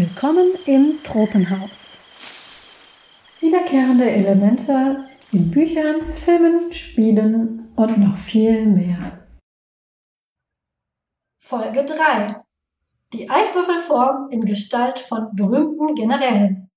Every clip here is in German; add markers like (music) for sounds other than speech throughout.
Willkommen im Tropenhaus. Wiederkehrende Elemente in Büchern, Filmen, Spielen und noch viel mehr. Folge 3. Die Eiswürfelform in Gestalt von berühmten Generälen.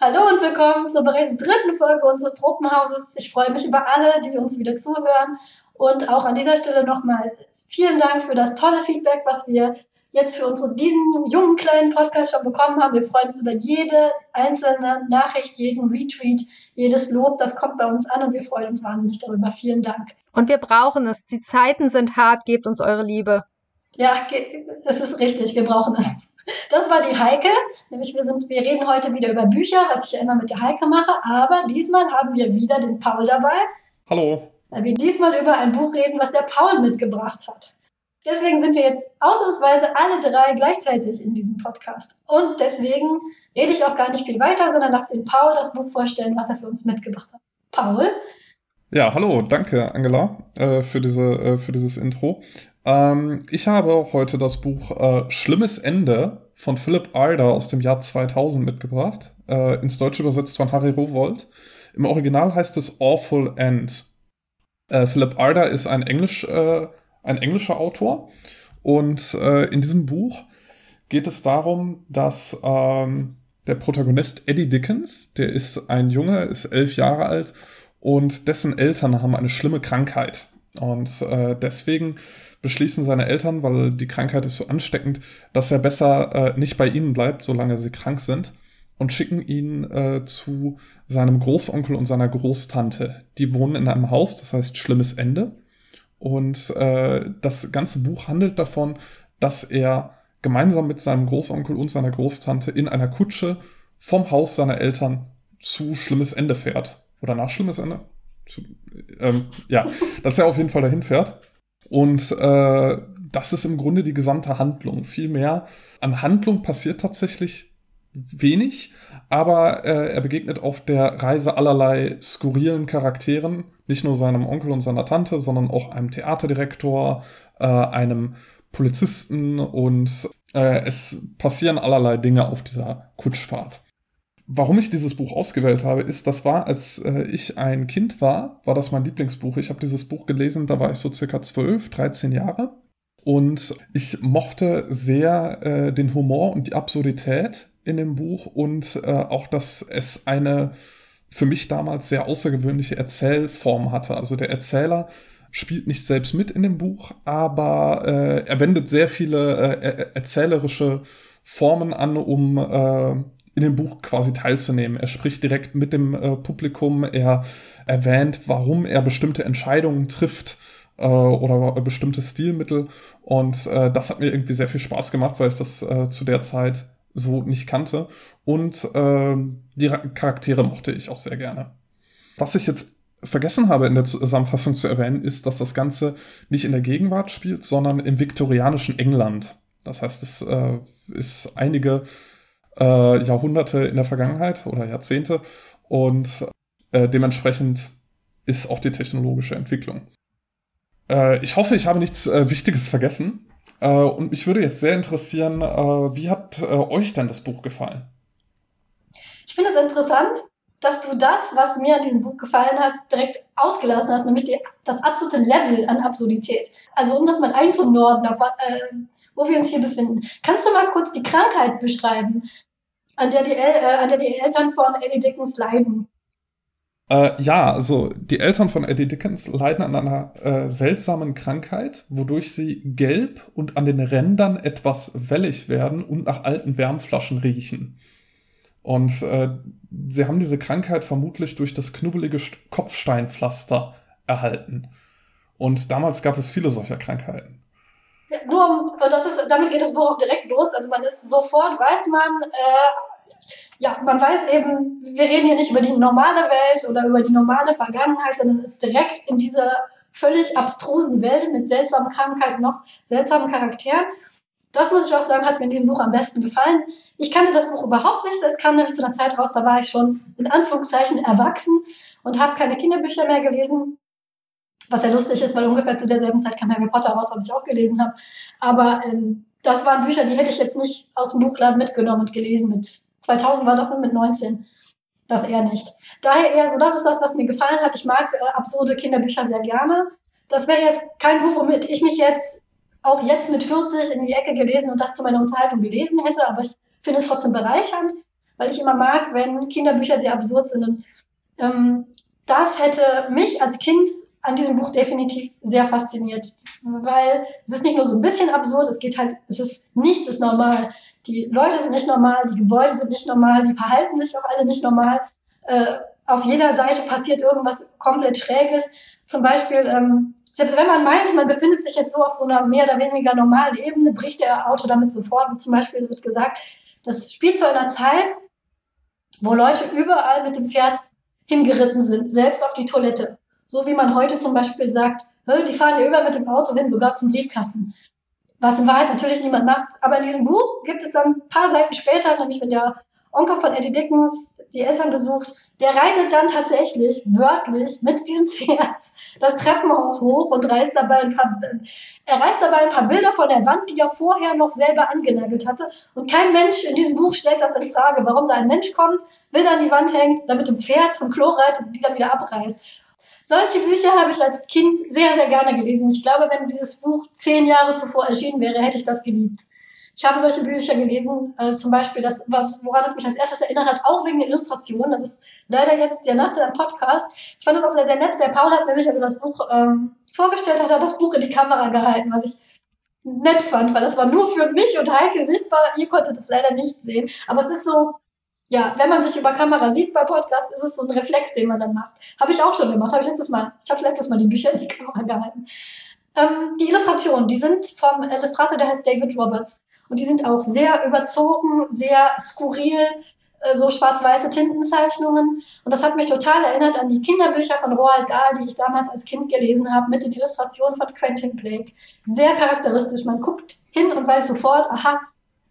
Hallo und willkommen zur bereits dritten Folge unseres Tropenhauses. Ich freue mich über alle, die uns wieder zuhören. Und auch an dieser Stelle nochmal vielen Dank für das tolle Feedback, was wir jetzt für unsere, diesen jungen kleinen Podcast schon bekommen haben. Wir freuen uns über jede einzelne Nachricht, jeden Retweet, jedes Lob. Das kommt bei uns an und wir freuen uns wahnsinnig darüber. Vielen Dank. Und wir brauchen es. Die Zeiten sind hart. Gebt uns eure Liebe. Ja, es ist richtig. Wir brauchen es. Das war die Heike. Nämlich wir sind, wir reden heute wieder über Bücher, was ich ja immer mit der Heike mache. Aber diesmal haben wir wieder den Paul dabei. Hallo. Weil wir diesmal über ein Buch reden, was der Paul mitgebracht hat. Deswegen sind wir jetzt ausnahmsweise alle drei gleichzeitig in diesem Podcast. Und deswegen rede ich auch gar nicht viel weiter, sondern lasse den Paul das Buch vorstellen, was er für uns mitgebracht hat. Paul? Ja, hallo, danke Angela äh, für, diese, äh, für dieses Intro. Ähm, ich habe heute das Buch äh, Schlimmes Ende von Philip Arder aus dem Jahr 2000 mitgebracht, äh, ins Deutsche übersetzt von Harry Rowold. Im Original heißt es Awful End. Äh, Philip Arder ist ein Englisch äh, ein englischer Autor. Und äh, in diesem Buch geht es darum, dass ähm, der Protagonist Eddie Dickens, der ist ein Junge, ist elf Jahre alt und dessen Eltern haben eine schlimme Krankheit. Und äh, deswegen beschließen seine Eltern, weil die Krankheit ist so ansteckend, dass er besser äh, nicht bei ihnen bleibt, solange sie krank sind, und schicken ihn äh, zu seinem Großonkel und seiner Großtante. Die wohnen in einem Haus, das heißt Schlimmes Ende. Und äh, das ganze Buch handelt davon, dass er gemeinsam mit seinem Großonkel und seiner Großtante in einer Kutsche vom Haus seiner Eltern zu Schlimmes Ende fährt. Oder nach Schlimmes Ende? Zu, ähm, ja, (laughs) dass er auf jeden Fall dahin fährt. Und äh, das ist im Grunde die gesamte Handlung. Viel mehr an Handlung passiert tatsächlich wenig, aber äh, er begegnet auf der Reise allerlei skurrilen Charakteren, nicht nur seinem Onkel und seiner Tante, sondern auch einem Theaterdirektor, äh, einem Polizisten und äh, es passieren allerlei Dinge auf dieser Kutschfahrt. Warum ich dieses Buch ausgewählt habe, ist, das war, als äh, ich ein Kind war, war das mein Lieblingsbuch. Ich habe dieses Buch gelesen, da war ich so circa 12, 13 Jahre. Und ich mochte sehr äh, den Humor und die Absurdität in dem Buch und äh, auch, dass es eine für mich damals sehr außergewöhnliche Erzählform hatte. Also der Erzähler spielt nicht selbst mit in dem Buch, aber äh, er wendet sehr viele äh, erzählerische Formen an, um äh, in dem Buch quasi teilzunehmen. Er spricht direkt mit dem äh, Publikum, er erwähnt, warum er bestimmte Entscheidungen trifft äh, oder bestimmte Stilmittel und äh, das hat mir irgendwie sehr viel Spaß gemacht, weil ich das äh, zu der Zeit so nicht kannte. Und äh, die Charaktere mochte ich auch sehr gerne. Was ich jetzt vergessen habe in der Zusammenfassung zu erwähnen, ist, dass das Ganze nicht in der Gegenwart spielt, sondern im viktorianischen England. Das heißt, es äh, ist einige äh, Jahrhunderte in der Vergangenheit oder Jahrzehnte und äh, dementsprechend ist auch die technologische Entwicklung. Äh, ich hoffe, ich habe nichts äh, Wichtiges vergessen. Äh, und mich würde jetzt sehr interessieren, äh, wie hat äh, euch denn das Buch gefallen? Ich finde es interessant, dass du das, was mir an diesem Buch gefallen hat, direkt ausgelassen hast, nämlich die, das absolute Level an Absurdität. Also um das mal einzunorden, auf, äh, wo wir uns hier befinden. Kannst du mal kurz die Krankheit beschreiben, an der die, äh, an der die Eltern von Eddie Dickens leiden? Äh, ja, also die Eltern von Eddie Dickens leiden an einer äh, seltsamen Krankheit, wodurch sie gelb und an den Rändern etwas wellig werden und nach alten Wärmflaschen riechen. Und äh, sie haben diese Krankheit vermutlich durch das knubbelige Kopfsteinpflaster erhalten. Und damals gab es viele solcher Krankheiten. Nur, das ist, damit geht das Buch auch direkt los. Also man ist sofort, weiß man, äh, ja, man weiß eben, wir reden hier nicht über die normale Welt oder über die normale Vergangenheit, sondern ist direkt in dieser völlig abstrusen Welt mit seltsamen Krankheiten, noch seltsamen Charakteren. Das muss ich auch sagen, hat mir in diesem Buch am besten gefallen. Ich kannte das Buch überhaupt nicht. Es kam nämlich zu einer Zeit raus, da war ich schon in Anführungszeichen erwachsen und habe keine Kinderbücher mehr gelesen. Was ja lustig ist, weil ungefähr zu derselben Zeit kam Harry Potter raus, was ich auch gelesen habe. Aber ähm, das waren Bücher, die hätte ich jetzt nicht aus dem Buchladen mitgenommen und gelesen mit 2000 war das und mit 19. Das eher nicht. Daher eher so, das ist das, was mir gefallen hat. Ich mag absurde Kinderbücher sehr gerne. Das wäre jetzt kein Buch, womit ich mich jetzt auch jetzt mit 40 in die Ecke gelesen und das zu meiner Unterhaltung gelesen hätte, aber ich finde es trotzdem bereichernd, weil ich immer mag, wenn Kinderbücher sehr absurd sind. Und ähm, das hätte mich als Kind an diesem Buch definitiv sehr fasziniert, weil es ist nicht nur so ein bisschen absurd, es geht halt, es ist nichts ist normal. Die Leute sind nicht normal, die Gebäude sind nicht normal, die verhalten sich auch alle nicht normal. Äh, auf jeder Seite passiert irgendwas komplett Schräges. Zum Beispiel, ähm, selbst wenn man meint, man befindet sich jetzt so auf so einer mehr oder weniger normalen Ebene, bricht der Auto damit sofort. Zum Beispiel, es wird gesagt, das spielt zu einer Zeit, wo Leute überall mit dem Pferd hingeritten sind, selbst auf die Toilette. So wie man heute zum Beispiel sagt, die fahren ja über mit dem Auto hin, sogar zum Briefkasten. Was in Wahrheit natürlich niemand macht. Aber in diesem Buch gibt es dann ein paar Seiten später, nämlich wenn der Onkel von Eddie Dickens die Eltern besucht, der reitet dann tatsächlich wörtlich mit diesem Pferd das Treppenhaus hoch und reißt dabei ein paar, er reißt dabei ein paar Bilder von der Wand, die er vorher noch selber angenagelt hatte. Und kein Mensch in diesem Buch stellt das in Frage, warum da ein Mensch kommt, Bilder an die Wand hängt, dann mit dem Pferd zum Klo reitet und die dann wieder abreißt. Solche Bücher habe ich als Kind sehr, sehr gerne gelesen. Ich glaube, wenn dieses Buch zehn Jahre zuvor erschienen wäre, hätte ich das geliebt. Ich habe solche Bücher gelesen, äh, zum Beispiel das, was, woran es mich als erstes erinnert hat, auch wegen der Illustration. Das ist leider jetzt der Nacht im Podcast. Ich fand das auch sehr, sehr nett. Der Paul hat nämlich, also das Buch ähm, vorgestellt hat, hat das Buch in die Kamera gehalten, was ich nett fand, weil das war nur für mich und Heike sichtbar. Ihr konntet es leider nicht sehen. Aber es ist so, ja, wenn man sich über Kamera sieht bei Podcast, ist es so ein Reflex, den man dann macht. Habe ich auch schon gemacht. Habe ich letztes Mal. Ich habe letztes Mal die Bücher in die (laughs) Kamera gehalten. Ähm, die Illustrationen, die sind vom Illustrator, der heißt David Roberts. Und die sind auch sehr überzogen, sehr skurril, äh, so schwarz-weiße Tintenzeichnungen. Und das hat mich total erinnert an die Kinderbücher von Roald Dahl, die ich damals als Kind gelesen habe, mit den Illustrationen von Quentin Blake. Sehr charakteristisch. Man guckt hin und weiß sofort, aha,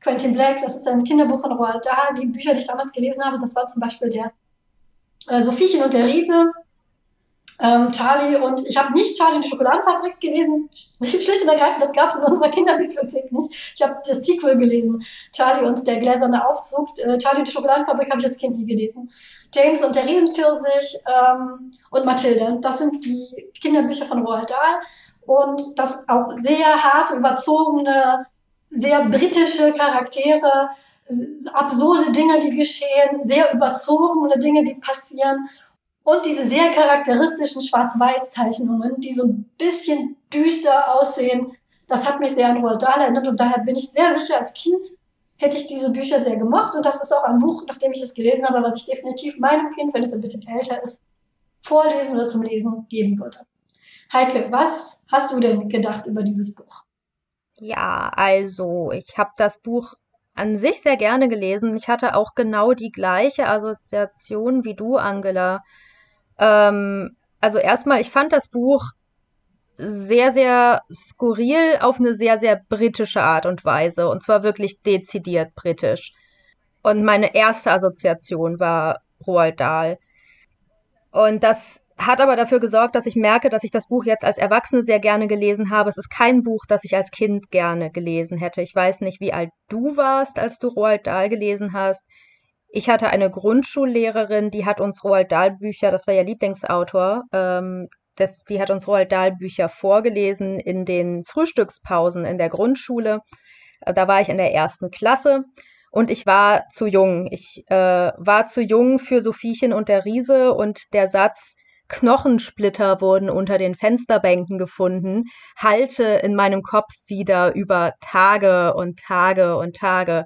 Quentin Blake, das ist ein Kinderbuch von Roald Dahl. Die Bücher, die ich damals gelesen habe, das war zum Beispiel der äh, Sophiechen und der Riese, ähm, Charlie und ich habe nicht Charlie und die Schokoladenfabrik gelesen, schlicht und ergreifend, das gab es in unserer (laughs) Kinderbibliothek nicht. Ich habe das Sequel gelesen, Charlie und der gläserne Aufzug. Äh, Charlie und die Schokoladenfabrik habe ich als Kind nie gelesen. James und der Riesenpfirsich ähm, und Mathilde, das sind die Kinderbücher von Roald Dahl und das auch sehr harte, überzogene, sehr britische Charaktere, absurde Dinge, die geschehen, sehr überzogene Dinge, die passieren und diese sehr charakteristischen Schwarz-Weiß-Zeichnungen, die so ein bisschen düster aussehen, das hat mich sehr an Roald Dahl erinnert und daher bin ich sehr sicher, als Kind hätte ich diese Bücher sehr gemocht und das ist auch ein Buch, nachdem ich es gelesen habe, was ich definitiv meinem Kind, wenn es ein bisschen älter ist, vorlesen oder zum Lesen geben würde. Heike, was hast du denn gedacht über dieses Buch? Ja, also ich habe das Buch an sich sehr gerne gelesen. Ich hatte auch genau die gleiche Assoziation wie du, Angela. Ähm, also erstmal, ich fand das Buch sehr, sehr skurril auf eine sehr, sehr britische Art und Weise. Und zwar wirklich dezidiert britisch. Und meine erste Assoziation war Roald Dahl. Und das hat aber dafür gesorgt, dass ich merke, dass ich das Buch jetzt als Erwachsene sehr gerne gelesen habe. Es ist kein Buch, das ich als Kind gerne gelesen hätte. Ich weiß nicht, wie alt du warst, als du Roald Dahl gelesen hast. Ich hatte eine Grundschullehrerin, die hat uns Roald Dahl Bücher, das war ihr Lieblingsautor, ähm, das, die hat uns Roald Dahl Bücher vorgelesen in den Frühstückspausen in der Grundschule. Da war ich in der ersten Klasse und ich war zu jung. Ich äh, war zu jung für Sophiechen und der Riese und der Satz, Knochensplitter wurden unter den Fensterbänken gefunden, halte in meinem Kopf wieder über Tage und Tage und Tage.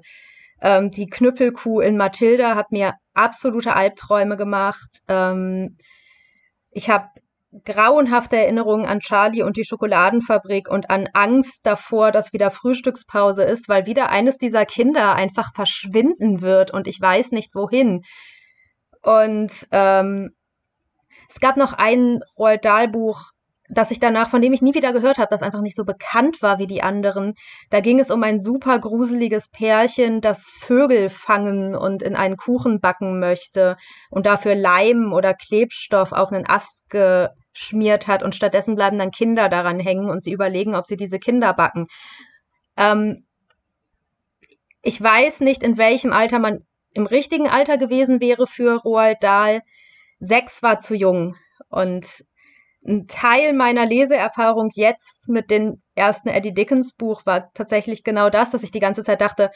Ähm, die Knüppelkuh in Mathilda hat mir absolute Albträume gemacht. Ähm, ich habe grauenhafte Erinnerungen an Charlie und die Schokoladenfabrik und an Angst davor, dass wieder Frühstückspause ist, weil wieder eines dieser Kinder einfach verschwinden wird und ich weiß nicht wohin. Und ähm, es gab noch ein Roald Dahl Buch, das ich danach, von dem ich nie wieder gehört habe, das einfach nicht so bekannt war wie die anderen. Da ging es um ein super gruseliges Pärchen, das Vögel fangen und in einen Kuchen backen möchte und dafür Leim oder Klebstoff auf einen Ast geschmiert hat und stattdessen bleiben dann Kinder daran hängen und sie überlegen, ob sie diese Kinder backen. Ähm, ich weiß nicht, in welchem Alter man im richtigen Alter gewesen wäre für Roald Dahl. Sechs war zu jung. Und ein Teil meiner Leseerfahrung jetzt mit dem ersten Eddie Dickens Buch war tatsächlich genau das, dass ich die ganze Zeit dachte,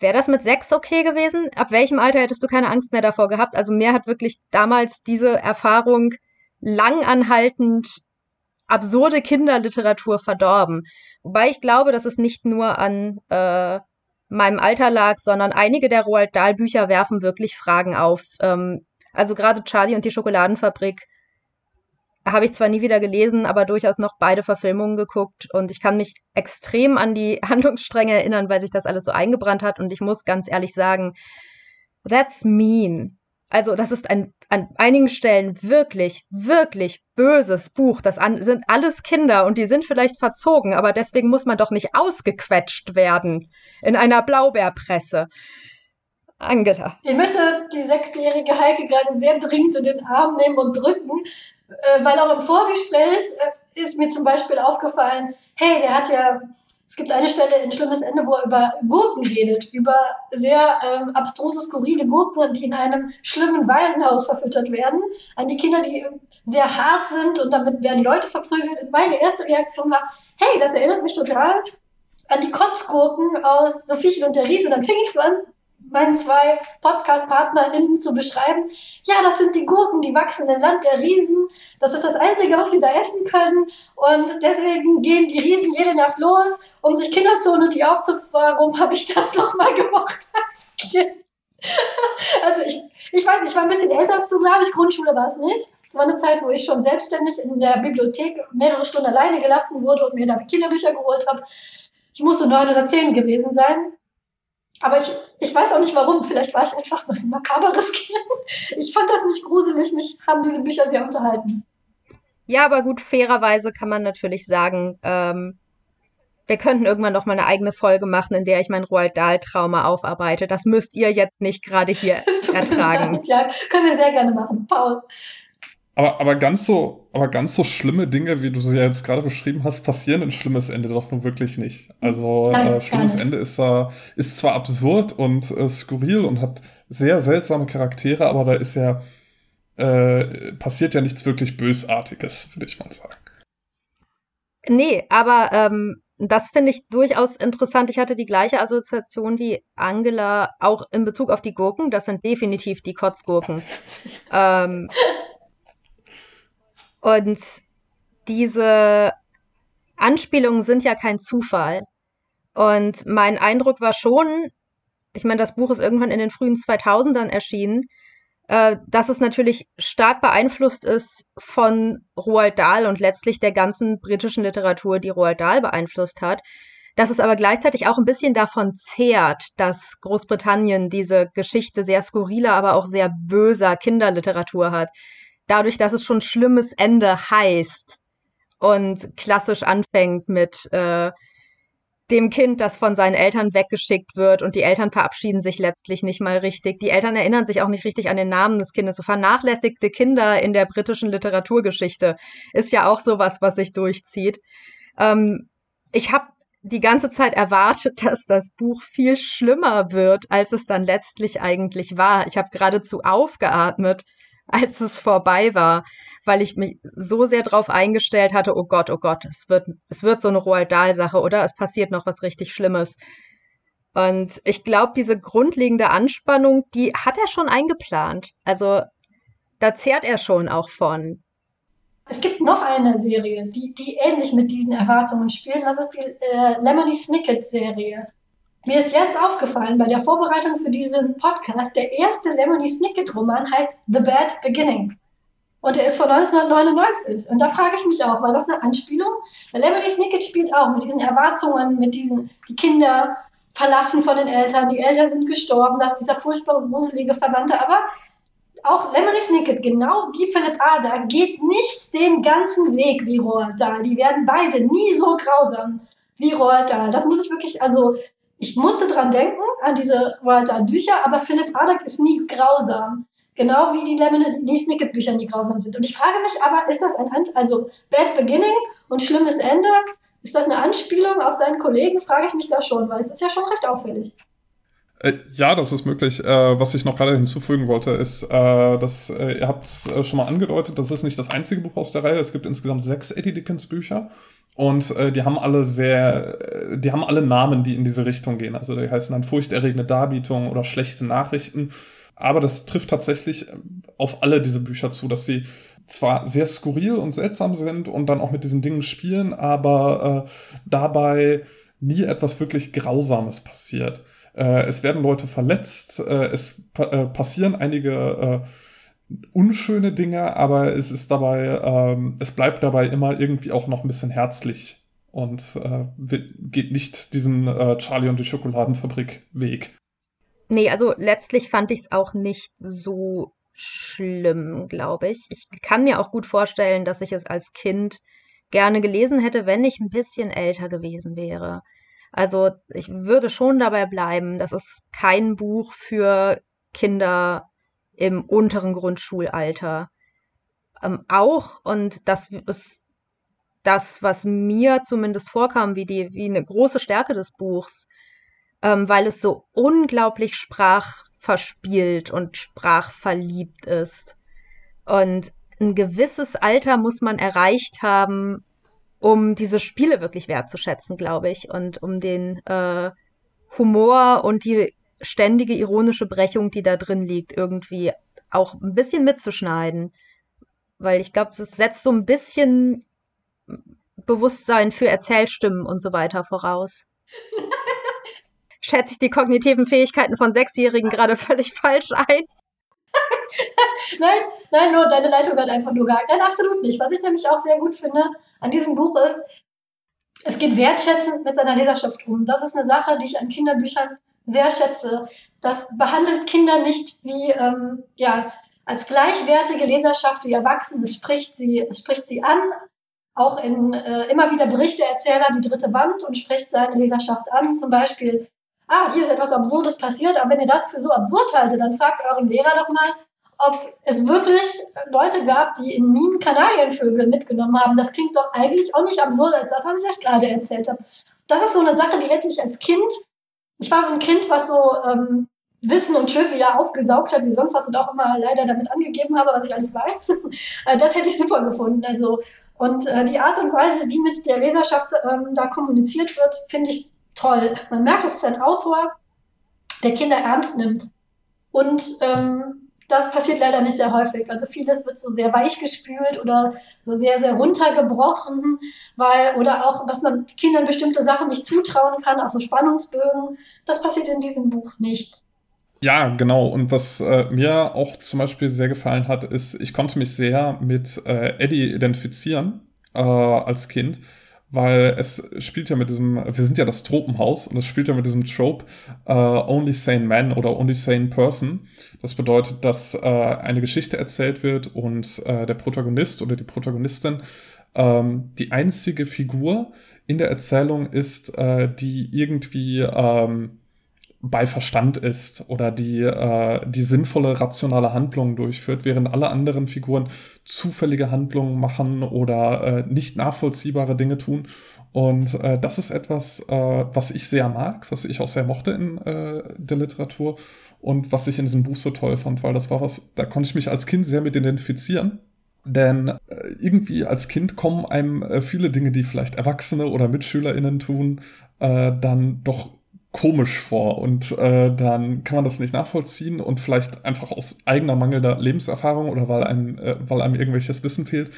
wäre das mit sechs okay gewesen? Ab welchem Alter hättest du keine Angst mehr davor gehabt? Also mir hat wirklich damals diese Erfahrung langanhaltend absurde Kinderliteratur verdorben. Wobei ich glaube, dass es nicht nur an äh, meinem Alter lag, sondern einige der Roald Dahl Bücher werfen wirklich Fragen auf. Ähm, also gerade Charlie und die Schokoladenfabrik habe ich zwar nie wieder gelesen, aber durchaus noch beide Verfilmungen geguckt und ich kann mich extrem an die (laughs) Handlungsstränge erinnern, weil sich das alles so eingebrannt hat und ich muss ganz ehrlich sagen, that's mean. Also das ist ein an einigen Stellen wirklich, wirklich böses Buch. Das an, sind alles Kinder und die sind vielleicht verzogen, aber deswegen muss man doch nicht ausgequetscht werden in einer Blaubeerpresse. Angela. Ich möchte die sechsjährige Heike gerade sehr dringend in den Arm nehmen und drücken, äh, weil auch im Vorgespräch äh, ist mir zum Beispiel aufgefallen, hey, der hat ja, es gibt eine Stelle in Schlimmes Ende, wo er über Gurken redet, über sehr ähm, abstruse, skurrile Gurken, die in einem schlimmen Waisenhaus verfüttert werden, an die Kinder, die sehr hart sind und damit werden Leute verprügelt. Und meine erste Reaktion war, hey, das erinnert mich total an die Kotzgurken aus Sophiechen und der Riese. Und dann fing ich so an, meinen zwei Podcast-PartnerInnen zu beschreiben. Ja, das sind die Gurken, die wachsen im Land der Riesen. Das ist das Einzige, was sie da essen können. Und deswegen gehen die Riesen jede Nacht los, um sich Kinder zu holen und die aufzufahren. Warum (laughs) habe ich das nochmal gemacht als Kind? (laughs) also ich, ich weiß ich war ein bisschen älter als du, glaube ich. Grundschule war es nicht. Es war eine Zeit, wo ich schon selbstständig in der Bibliothek mehrere Stunden alleine gelassen wurde und mir da Kinderbücher geholt habe. Ich musste neun oder zehn gewesen sein. Aber ich, ich weiß auch nicht warum. Vielleicht war ich einfach ein makaberes Kind. Ich fand das nicht gruselig. Mich haben diese Bücher sehr unterhalten. Ja, aber gut, fairerweise kann man natürlich sagen, ähm, wir könnten irgendwann noch mal eine eigene Folge machen, in der ich mein Roald Dahl-Trauma aufarbeite. Das müsst ihr jetzt nicht gerade hier (laughs) ertragen. Ja, können wir sehr gerne machen. Paul. Aber, aber ganz so, aber ganz so schlimme Dinge, wie du sie ja jetzt gerade beschrieben hast, passieren in Schlimmes Ende doch nun wirklich nicht. Also Nein, äh, Schlimmes Ende ist, äh, ist zwar absurd und äh, skurril und hat sehr seltsame Charaktere, aber da ist ja äh, passiert ja nichts wirklich Bösartiges, würde ich mal sagen. Nee, aber ähm, das finde ich durchaus interessant. Ich hatte die gleiche Assoziation wie Angela, auch in Bezug auf die Gurken. Das sind definitiv die Kotzgurken. (laughs) ähm, und diese Anspielungen sind ja kein Zufall. Und mein Eindruck war schon, ich meine, das Buch ist irgendwann in den frühen 2000ern erschienen, äh, dass es natürlich stark beeinflusst ist von Roald Dahl und letztlich der ganzen britischen Literatur, die Roald Dahl beeinflusst hat. Dass es aber gleichzeitig auch ein bisschen davon zehrt, dass Großbritannien diese Geschichte sehr skurriler, aber auch sehr böser Kinderliteratur hat dadurch, dass es schon schlimmes Ende heißt und klassisch anfängt mit äh, dem Kind, das von seinen Eltern weggeschickt wird und die Eltern verabschieden sich letztlich nicht mal richtig. Die Eltern erinnern sich auch nicht richtig an den Namen des Kindes. So vernachlässigte Kinder in der britischen Literaturgeschichte ist ja auch sowas, was sich durchzieht. Ähm, ich habe die ganze Zeit erwartet, (laughs) dass das Buch viel schlimmer wird, als es dann letztlich eigentlich war. Ich habe geradezu aufgeatmet, (laughs) als es vorbei war, weil ich mich so sehr darauf eingestellt hatte, oh Gott, oh Gott, es wird, es wird so eine Roald Dahl-Sache oder es passiert noch was richtig Schlimmes. Und ich glaube, diese grundlegende Anspannung, die hat er schon eingeplant. Also da zehrt er schon auch von. Es gibt noch eine Serie, die, die ähnlich mit diesen Erwartungen spielt. Das ist die äh, Lemony Snicket-Serie. Mir ist jetzt aufgefallen bei der Vorbereitung für diesen Podcast, der erste Lemony Snicket-Roman heißt The Bad Beginning. Und er ist von 1999. Und da frage ich mich auch, war das eine Anspielung? Weil Lemony Snicket spielt auch mit diesen Erwartungen, mit diesen, die Kinder verlassen von den Eltern, die Eltern sind gestorben, da ist dieser furchtbare, gruselige Verwandte. Aber auch Lemony Snicket, genau wie Philipp Ader, geht nicht den ganzen Weg wie Roald Dahl. Die werden beide nie so grausam wie Roald Dahl. Das muss ich wirklich, also ich musste dran denken, an diese Walter Bücher, aber Philipp Adak ist nie grausam. Genau wie die Lemony Snicket Bücher nie grausam sind. Und ich frage mich aber, ist das ein, also Bad Beginning und schlimmes Ende Ist das eine Anspielung auf seinen Kollegen? Frage ich mich da schon, weil es ist ja schon recht auffällig. Äh, ja, das ist möglich. Äh, was ich noch gerade hinzufügen wollte, ist, äh, dass ihr habt es schon mal angedeutet, das ist nicht das einzige Buch aus der Reihe. Es gibt insgesamt sechs Eddie Dickens Bücher und äh, die haben alle sehr, die haben alle Namen, die in diese Richtung gehen. Also die heißen dann furchterregende Darbietungen oder schlechte Nachrichten. Aber das trifft tatsächlich auf alle diese Bücher zu, dass sie zwar sehr skurril und seltsam sind und dann auch mit diesen Dingen spielen, aber dabei nie etwas wirklich Grausames passiert. Äh, es werden Leute verletzt, äh, es pa äh, passieren einige äh, unschöne Dinge, aber es ist dabei, ähm, es bleibt dabei immer irgendwie auch noch ein bisschen herzlich und äh, geht nicht diesen äh, Charlie und die Schokoladenfabrik Weg. Nee, also letztlich fand ich es auch nicht so schlimm, glaube ich. Ich kann mir auch gut vorstellen, dass ich es als Kind gerne gelesen hätte, wenn ich ein bisschen älter gewesen wäre. Also ich würde schon dabei bleiben, das ist kein Buch für Kinder im unteren Grundschulalter. Ähm, auch, und das ist das, was mir zumindest vorkam, wie, die, wie eine große Stärke des Buchs, ähm, weil es so unglaublich sprachverspielt und sprachverliebt ist. Und ein gewisses Alter muss man erreicht haben, um diese Spiele wirklich wertzuschätzen, glaube ich, und um den äh, Humor und die ständige ironische Brechung, die da drin liegt, irgendwie auch ein bisschen mitzuschneiden. Weil ich glaube, es setzt so ein bisschen Bewusstsein für Erzählstimmen und so weiter voraus. (laughs) Schätze ich die kognitiven Fähigkeiten von Sechsjährigen gerade völlig falsch ein? (laughs) nein, nein, nur deine Leitung hat einfach nur gehakt. Nein, absolut nicht. Was ich nämlich auch sehr gut finde an diesem Buch ist, es geht wertschätzend mit seiner Leserschaft um. Das ist eine Sache, die ich an Kinderbüchern sehr schätze. Das behandelt Kinder nicht wie, ähm, ja, als gleichwertige Leserschaft wie Erwachsene. Es spricht sie, es spricht sie an. Auch in äh, immer wieder Berichte Erzähler die dritte Wand und spricht seine Leserschaft an. Zum Beispiel, ah, hier ist etwas Absurdes passiert, aber wenn ihr das für so absurd haltet, dann fragt euren Lehrer doch mal, ob es wirklich Leute gab, die in Minen Kanarienvögel mitgenommen haben. Das klingt doch eigentlich auch nicht absurd als das, was ich euch gerade erzählt habe. Das ist so eine Sache, die hätte ich als Kind, ich war so ein Kind, was so ähm, Wissen und Trivia aufgesaugt hat, wie sonst was und auch immer leider damit angegeben habe, was ich alles weiß. (laughs) Äh, das hätte ich super gefunden. Also, und äh, die Art und Weise, wie mit der Leserschaft ähm, da kommuniziert wird, finde ich toll. Man merkt, es ist ein Autor, der Kinder ernst nimmt. Und ähm, das passiert leider nicht sehr häufig. Also vieles wird so sehr weich gespült oder so sehr, sehr runtergebrochen, weil, oder auch, dass man Kindern bestimmte Sachen nicht zutrauen kann, auch so Spannungsbögen. Das passiert in diesem Buch nicht. Ja, genau. Und was äh, mir auch zum Beispiel sehr gefallen hat, ist, ich konnte mich sehr mit äh, Eddie identifizieren äh, als Kind weil es spielt ja mit diesem, wir sind ja das Tropenhaus und es spielt ja mit diesem Trope uh, Only Sane Man oder Only Sane Person. Das bedeutet, dass uh, eine Geschichte erzählt wird und uh, der Protagonist oder die Protagonistin ähm, die einzige Figur in der Erzählung ist, die irgendwie ähm, bei Verstand ist oder die, äh, die sinnvolle, rationale Handlungen durchführt, während alle anderen Figuren zufällige Handlungen machen oder äh, nicht nachvollziehbare Dinge tun. Und äh, das ist etwas, äh, was ich sehr mag, was ich auch sehr mochte in äh, der Literatur und was ich in diesem Buch so toll fand, weil das war was, da konnte ich mich als Kind sehr mit identifizieren. Denn äh, irgendwie als Kind kommen einem äh, viele Dinge, die vielleicht Erwachsene oder MitschülerInnen tun, äh, dann doch komisch vor und äh, dann kann man das nicht nachvollziehen und vielleicht einfach aus eigener mangelnder Lebenserfahrung oder weil einem, äh, weil einem irgendwelches Wissen fehlt.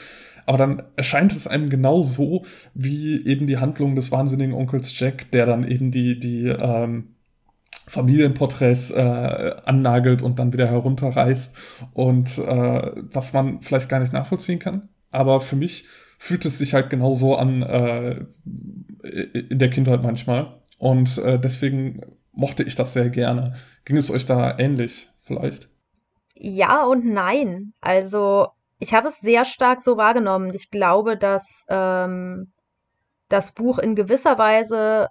Aber dann erscheint es einem genau so wie eben die Handlung des wahnsinnigen Onkels Jack, der dann eben die, die ähm, Familienporträts äh, annagelt und dann wieder herunterreißt und äh, was man vielleicht gar nicht nachvollziehen kann. Aber für mich fühlt es sich halt genau so an äh, in der Kindheit manchmal. Und äh, deswegen mochte ich das sehr gerne. Ging es euch da ähnlich vielleicht? Ja und nein. Also ich habe es sehr stark so wahrgenommen. Ich glaube, dass ähm, das Buch in gewisser Weise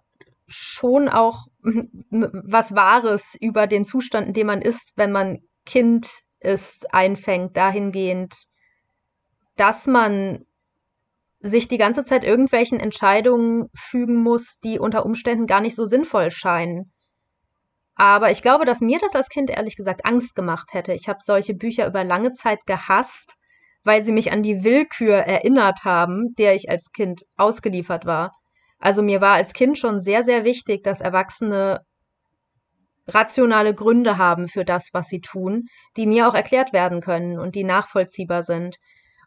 schon auch (laughs) was Wahres über den Zustand, in dem man ist, wenn man Kind ist, einfängt, dahingehend, dass man sich die ganze Zeit irgendwelchen Entscheidungen fügen muss, die unter Umständen gar nicht so sinnvoll scheinen. Aber ich glaube, dass mir das als Kind ehrlich gesagt Angst gemacht hätte. Ich habe solche Bücher über lange Zeit gehasst, weil sie mich an die Willkür erinnert haben, der ich als Kind ausgeliefert war. Also mir war als Kind schon sehr, sehr wichtig, dass Erwachsene rationale Gründe haben für das, was sie tun, die mir auch erklärt werden können und die nachvollziehbar sind.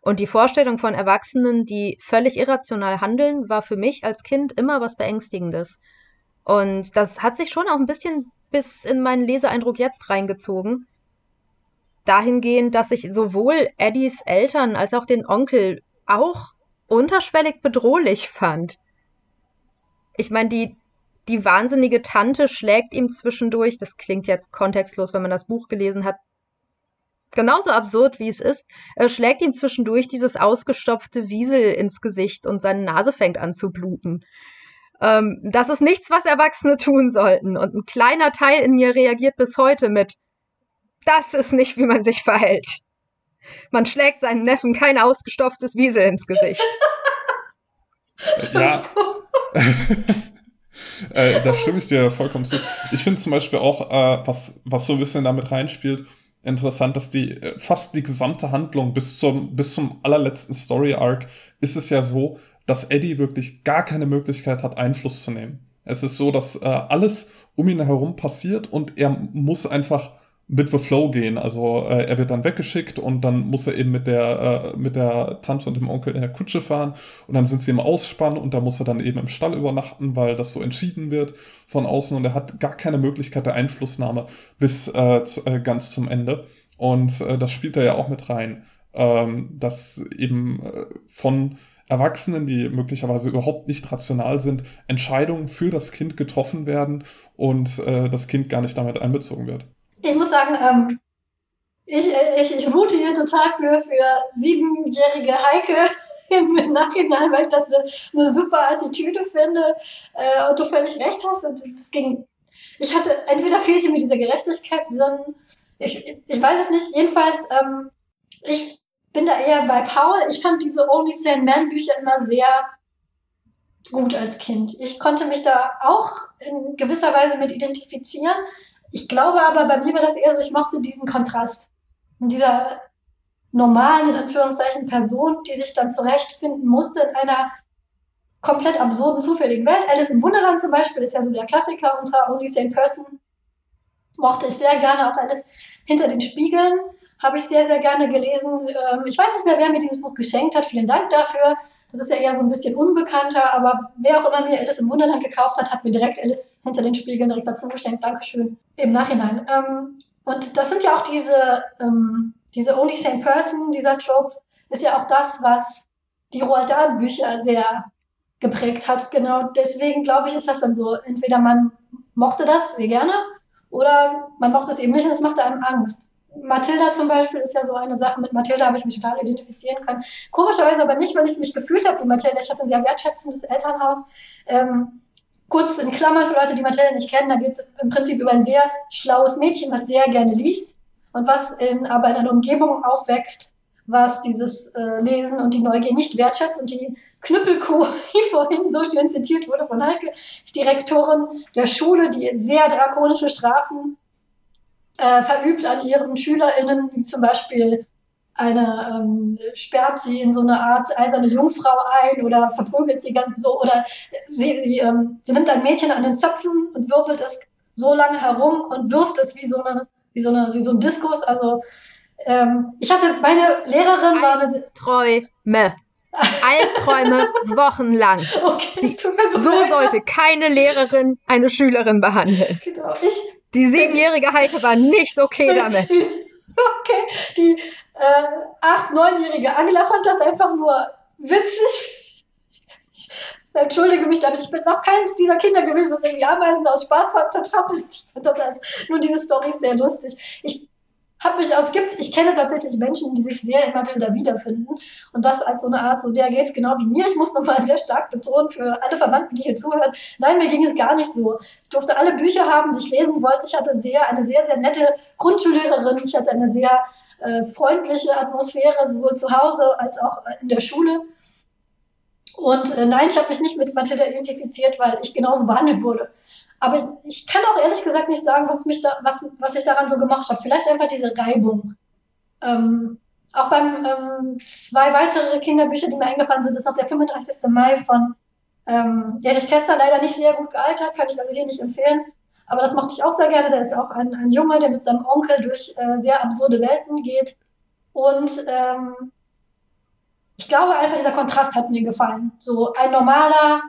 Und die Vorstellung von Erwachsenen, die völlig irrational handeln, war für mich als Kind immer was Beängstigendes. Und das hat sich schon auch ein bisschen bis in meinen Leseeindruck jetzt reingezogen. Dahingehend, dass ich sowohl Eddies Eltern als auch den Onkel auch unterschwellig bedrohlich fand. Ich meine, die, die wahnsinnige Tante schlägt ihm zwischendurch, das klingt jetzt kontextlos, wenn man das Buch gelesen hat, genauso absurd wie es ist, er schlägt ihm zwischendurch dieses ausgestopfte Wiesel ins Gesicht und seine Nase fängt an zu bluten. Ähm, das ist nichts, was Erwachsene tun sollten. Und ein kleiner Teil in mir reagiert bis heute mit, das ist nicht, wie man sich verhält. Man schlägt seinem Neffen kein ausgestopftes Wiesel ins Gesicht. ja. (laughs) äh, da stimme ich dir vollkommen zu. Ich finde zum Beispiel auch, äh, was, was so ein bisschen damit reinspielt, interessant, dass die äh, fast die gesamte Handlung bis zum, bis zum allerletzten Story Arc ist es ja so, dass Eddie wirklich gar keine Möglichkeit hat, Einfluss zu nehmen. Es ist so, dass äh, alles um ihn herum passiert und er muss einfach mit the flow gehen. Also äh, er wird dann weggeschickt und dann muss er eben mit der, äh, mit der Tante und dem Onkel in der Kutsche fahren und dann sind sie im Ausspann und da muss er dann eben im Stall übernachten, weil das so entschieden wird von außen und er hat gar keine Möglichkeit der Einflussnahme bis äh, zu, äh, ganz zum Ende. Und äh, das spielt er ja auch mit rein, ähm, dass eben äh, von Erwachsenen, die möglicherweise überhaupt nicht rational sind, Entscheidungen für das Kind getroffen werden und äh, das Kind gar nicht damit einbezogen wird. Ich muss sagen, ähm, ich, ich, ich route hier total für, für siebenjährige Heike (laughs) im Nachhinein, weil ich das eine, eine super Attitüde finde äh, und du völlig recht hast. Und es ging, ich hatte, entweder fehlte mir diese Gerechtigkeit, sondern ich, ich weiß es nicht. Jedenfalls, ähm, ich bin da eher bei Paul. Ich fand diese Only Sane Man Bücher immer sehr gut als Kind. Ich konnte mich da auch in gewisser Weise mit identifizieren, ich glaube aber, bei mir war das eher so, ich mochte diesen Kontrast. Und dieser normalen, in Anführungszeichen, Person, die sich dann zurechtfinden musste in einer komplett absurden, zufälligen Welt. Alice im Wunderland zum Beispiel ist ja so der Klassiker unter Only Sane Person. Mochte ich sehr gerne auch Alice hinter den Spiegeln. Habe ich sehr, sehr gerne gelesen. Ähm, ich weiß nicht mehr, wer mir dieses Buch geschenkt hat. Vielen Dank dafür. Das ist ja eher so ein bisschen unbekannter, aber wer auch immer mir Alice im Wunderland gekauft hat, hat mir direkt Alice hinter den Spiegeln direkt dazu geschenkt. Dankeschön. Im Nachhinein. Ähm, und das sind ja auch diese, ähm, diese Only Same Person, dieser Trope, ist ja auch das, was die Roald Dahl Bücher sehr geprägt hat. Genau deswegen glaube ich, ist das dann so. Entweder man mochte das sehr gerne oder man mochte es eben nicht und es machte einem Angst. Mathilda zum Beispiel ist ja so eine Sache. Mit Mathilda habe ich mich total identifizieren können. Komischerweise aber nicht, weil ich mich gefühlt habe wie Mathilda. Ich hatte ein sehr wertschätzendes Elternhaus. Ähm, kurz in Klammern für Leute, die Mathilda nicht kennen, da geht es im Prinzip über ein sehr schlaues Mädchen, was sehr gerne liest und was in, aber in einer Umgebung aufwächst, was dieses äh, Lesen und die Neugier nicht wertschätzt. Und die Knüppelkuh, (laughs) die vorhin so schön zitiert wurde von Heike, ist die Rektorin der Schule, die sehr drakonische Strafen äh, verübt an ihren SchülerInnen, die zum Beispiel eine ähm, sperrt sie in so eine Art eiserne Jungfrau ein oder verprügelt sie ganz so oder sie, sie, ähm, sie nimmt ein Mädchen an den Zöpfen und wirbelt es so lange herum und wirft es wie so eine wie so eine wie so ein Diskus. Also ähm, ich hatte meine Lehrerin war eine Träume. Albträume (laughs) wochenlang. Okay, das tut mir so, so sollte keine Lehrerin eine Schülerin behandeln. Genau. Ich die siebenjährige Heike war nicht okay damit. okay, die äh, acht-, neunjährige Angela fand das einfach nur witzig. Ich entschuldige mich damit, ich bin noch keines dieser Kinder gewesen, was irgendwie Ameisen aus Spaß zertrappelt. Ich fand das einfach, nur diese Story sehr lustig. Ich habe mich aus gibt, ich kenne tatsächlich Menschen, die sich sehr in Mathilda wiederfinden und das als so eine Art, so der geht's genau wie mir. Ich muss nochmal sehr stark betonen für alle Verwandten, die hier zuhören. Nein, mir ging es gar nicht so. Ich durfte alle Bücher haben, die ich lesen wollte. Ich hatte sehr, eine sehr, sehr nette Grundschullehrerin. Ich hatte eine sehr äh, freundliche Atmosphäre, sowohl zu Hause als auch in der Schule. Und äh, nein, ich habe mich nicht mit Mathilda identifiziert, weil ich genauso behandelt wurde. Aber ich, ich kann auch ehrlich gesagt nicht sagen, was, mich da, was, was ich daran so gemacht habe. Vielleicht einfach diese Reibung. Ähm, auch beim ähm, zwei weitere Kinderbücher, die mir eingefallen sind, ist noch der 35. Mai von ähm, Erich Kästner, leider nicht sehr gut gealtert, kann ich also hier nicht empfehlen. Aber das mochte ich auch sehr gerne. Der ist auch ein, ein Junge, der mit seinem Onkel durch äh, sehr absurde Welten geht. Und ähm, ich glaube einfach, dieser Kontrast hat mir gefallen. So ein normaler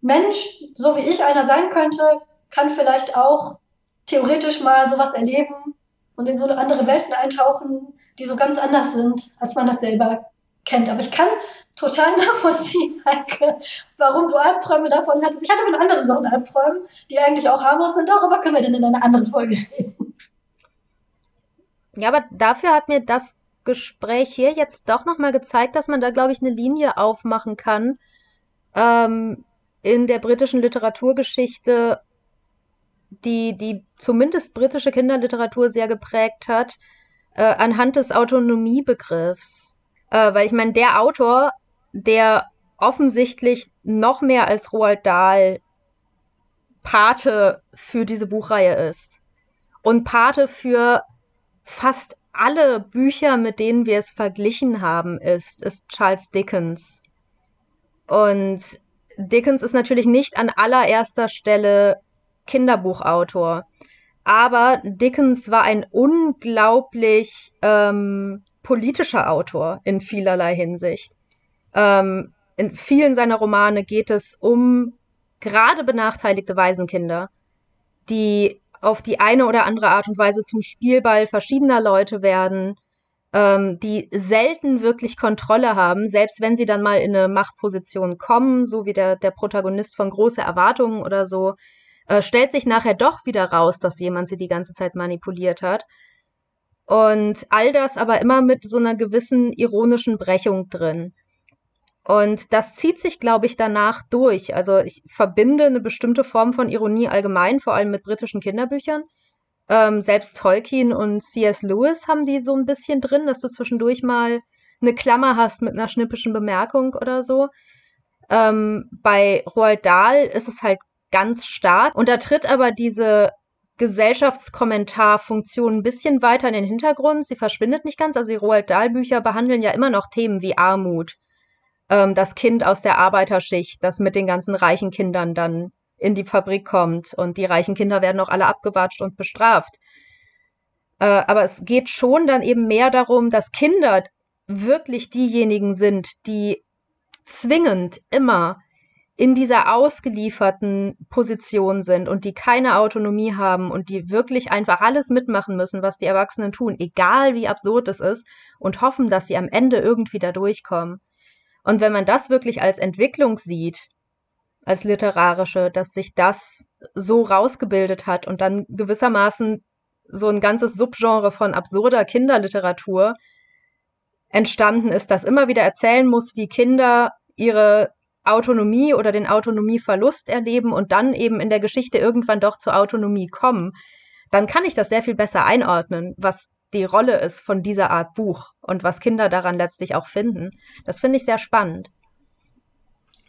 Mensch, so wie ich einer sein könnte, kann vielleicht auch theoretisch mal sowas erleben und in so andere Welten eintauchen, die so ganz anders sind, als man das selber kennt. Aber ich kann total (laughs) nachvollziehen, Heike, warum du Albträume davon hattest. Ich hatte von anderen Sachen Albträume, die eigentlich auch harmlos sind. Darüber können wir dann in einer anderen Folge reden. Ja, aber dafür hat mir das Gespräch hier jetzt doch nochmal gezeigt, dass man da, glaube ich, eine Linie aufmachen kann ähm, in der britischen Literaturgeschichte, die, die zumindest britische Kinderliteratur sehr geprägt hat, äh, anhand des Autonomiebegriffs. Äh, weil ich meine, der Autor, der offensichtlich noch mehr als Roald Dahl Pate für diese Buchreihe ist und Pate für fast alle Bücher, mit denen wir es verglichen haben, ist, ist Charles Dickens. Und Dickens ist natürlich nicht an allererster Stelle Kinderbuchautor. Aber Dickens war ein unglaublich ähm, politischer Autor in vielerlei Hinsicht. Ähm, in vielen seiner Romane geht es um gerade benachteiligte Waisenkinder, die auf die eine oder andere Art und Weise zum Spielball verschiedener Leute werden, ähm, die selten wirklich Kontrolle haben, selbst wenn sie dann mal in eine Machtposition kommen, so wie der, der Protagonist von große Erwartungen oder so, äh, stellt sich nachher doch wieder raus, dass jemand sie die ganze Zeit manipuliert hat. Und all das aber immer mit so einer gewissen ironischen Brechung drin. Und das zieht sich, glaube ich, danach durch. Also ich verbinde eine bestimmte Form von Ironie allgemein, vor allem mit britischen Kinderbüchern. Ähm, selbst Tolkien und C.S. Lewis haben die so ein bisschen drin, dass du zwischendurch mal eine Klammer hast mit einer schnippischen Bemerkung oder so. Ähm, bei Roald Dahl ist es halt ganz stark. Und da tritt aber diese Gesellschaftskommentarfunktion ein bisschen weiter in den Hintergrund. Sie verschwindet nicht ganz. Also die Roald Dahl-Bücher behandeln ja immer noch Themen wie Armut. Ähm, das Kind aus der Arbeiterschicht, das mit den ganzen reichen Kindern dann in die Fabrik kommt. Und die reichen Kinder werden auch alle abgewatscht und bestraft. Äh, aber es geht schon dann eben mehr darum, dass Kinder wirklich diejenigen sind, die zwingend immer in dieser ausgelieferten Position sind und die keine Autonomie haben und die wirklich einfach alles mitmachen müssen, was die Erwachsenen tun, egal wie absurd es ist, und hoffen, dass sie am Ende irgendwie da durchkommen. Und wenn man das wirklich als Entwicklung sieht, als literarische, dass sich das so rausgebildet hat und dann gewissermaßen so ein ganzes Subgenre von absurder Kinderliteratur entstanden ist, das immer wieder erzählen muss, wie Kinder ihre Autonomie oder den Autonomieverlust erleben und dann eben in der Geschichte irgendwann doch zur Autonomie kommen, dann kann ich das sehr viel besser einordnen, was die Rolle ist von dieser Art Buch und was Kinder daran letztlich auch finden. Das finde ich sehr spannend.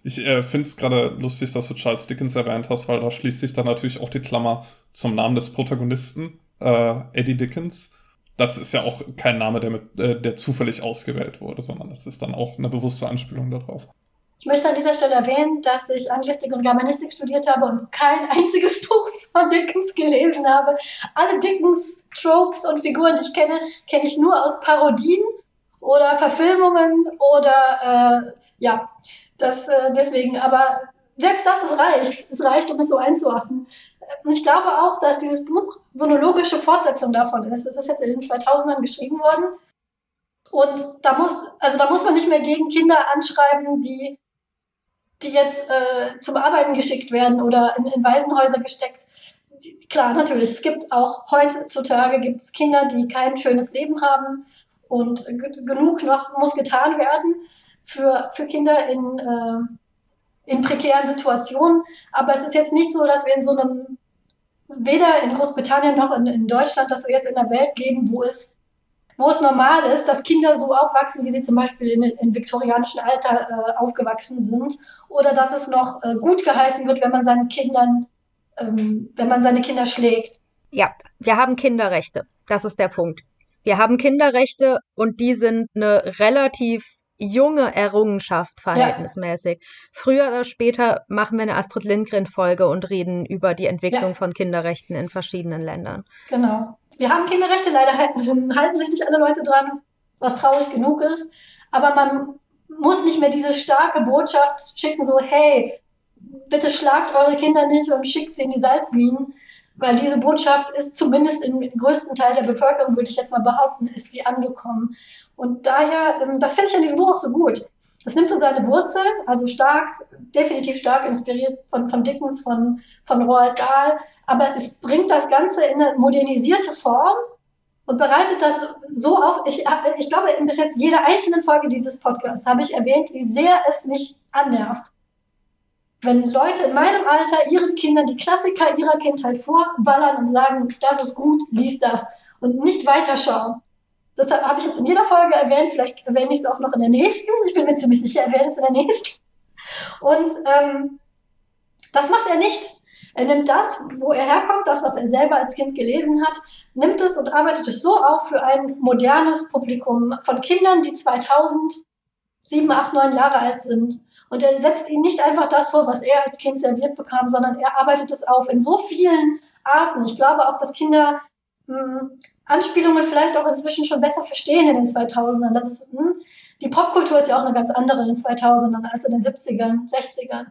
Ich äh, finde es gerade lustig, dass du Charles Dickens erwähnt hast, weil da schließt sich dann natürlich auch die Klammer zum Namen des Protagonisten, äh, Eddie Dickens. Das ist ja auch kein Name, der, mit, äh, der zufällig ausgewählt wurde, sondern das ist dann auch eine bewusste Anspielung darauf. Ich möchte an dieser Stelle erwähnen, dass ich Anglistik und Germanistik studiert habe und kein einziges (laughs) Buch von Dickens gelesen habe. Alle Dickens Tropes und Figuren, die ich kenne, kenne ich nur aus Parodien oder Verfilmungen oder äh, ja, das äh, deswegen. Aber selbst das ist reicht. Es reicht, um es so einzuordnen. Und ich glaube auch, dass dieses Buch so eine logische Fortsetzung davon ist. Es ist jetzt in den 2000ern geschrieben worden. Und da muss, also da muss man nicht mehr gegen Kinder anschreiben, die die jetzt äh, zum Arbeiten geschickt werden oder in, in Waisenhäuser gesteckt. Klar, natürlich, es gibt auch heutzutage gibt es Kinder, die kein schönes Leben haben und genug noch muss getan werden für, für Kinder in, äh, in prekären Situationen. Aber es ist jetzt nicht so, dass wir in so einem, weder in Großbritannien noch in, in Deutschland, dass wir jetzt in einer Welt leben, wo es wo es normal ist, dass Kinder so aufwachsen, wie sie zum Beispiel in, in viktorianischen Alter äh, aufgewachsen sind, oder dass es noch äh, gut geheißen wird, wenn man seinen Kindern, ähm, wenn man seine Kinder schlägt. Ja, wir haben Kinderrechte. Das ist der Punkt. Wir haben Kinderrechte und die sind eine relativ junge Errungenschaft verhältnismäßig. Ja. Früher oder später machen wir eine Astrid Lindgren-Folge und reden über die Entwicklung ja. von Kinderrechten in verschiedenen Ländern. Genau. Wir haben Kinderrechte, leider halten, (laughs) halten sich nicht alle Leute dran, was traurig genug ist. Aber man muss nicht mehr diese starke Botschaft schicken, so, hey, bitte schlagt eure Kinder nicht und schickt sie in die Salzminen, weil diese Botschaft ist zumindest im größten Teil der Bevölkerung, würde ich jetzt mal behaupten, ist sie angekommen. Und daher, ähm, das finde ich an diesem Buch auch so gut. Es nimmt so seine Wurzeln, also stark, definitiv stark inspiriert von, von Dickens, von, von Roald Dahl, aber es bringt das Ganze in eine modernisierte Form und bereitet das so auf. Ich, ich glaube, in bis jetzt jeder einzelnen Folge dieses Podcasts habe ich erwähnt, wie sehr es mich annervt. Wenn Leute in meinem Alter ihren Kindern die Klassiker ihrer Kindheit vorballern und sagen, das ist gut, lies das und nicht weiterschauen. Das habe ich jetzt in jeder Folge erwähnt, vielleicht erwähne ich es auch noch in der nächsten. Ich bin mir ziemlich sicher, erwähne es in der nächsten. Und ähm, das macht er nicht. Er nimmt das, wo er herkommt, das, was er selber als Kind gelesen hat, nimmt es und arbeitet es so auf für ein modernes Publikum von Kindern, die 2000, 7, 8, 9 Jahre alt sind. Und er setzt ihnen nicht einfach das vor, was er als Kind serviert bekam, sondern er arbeitet es auf in so vielen Arten. Ich glaube auch, dass Kinder mh, hm, Anspielungen vielleicht auch inzwischen schon besser verstehen in den 2000ern. Das ist, mh, hm, die Popkultur ist ja auch eine ganz andere in den 2000ern als in den 70ern, 60ern.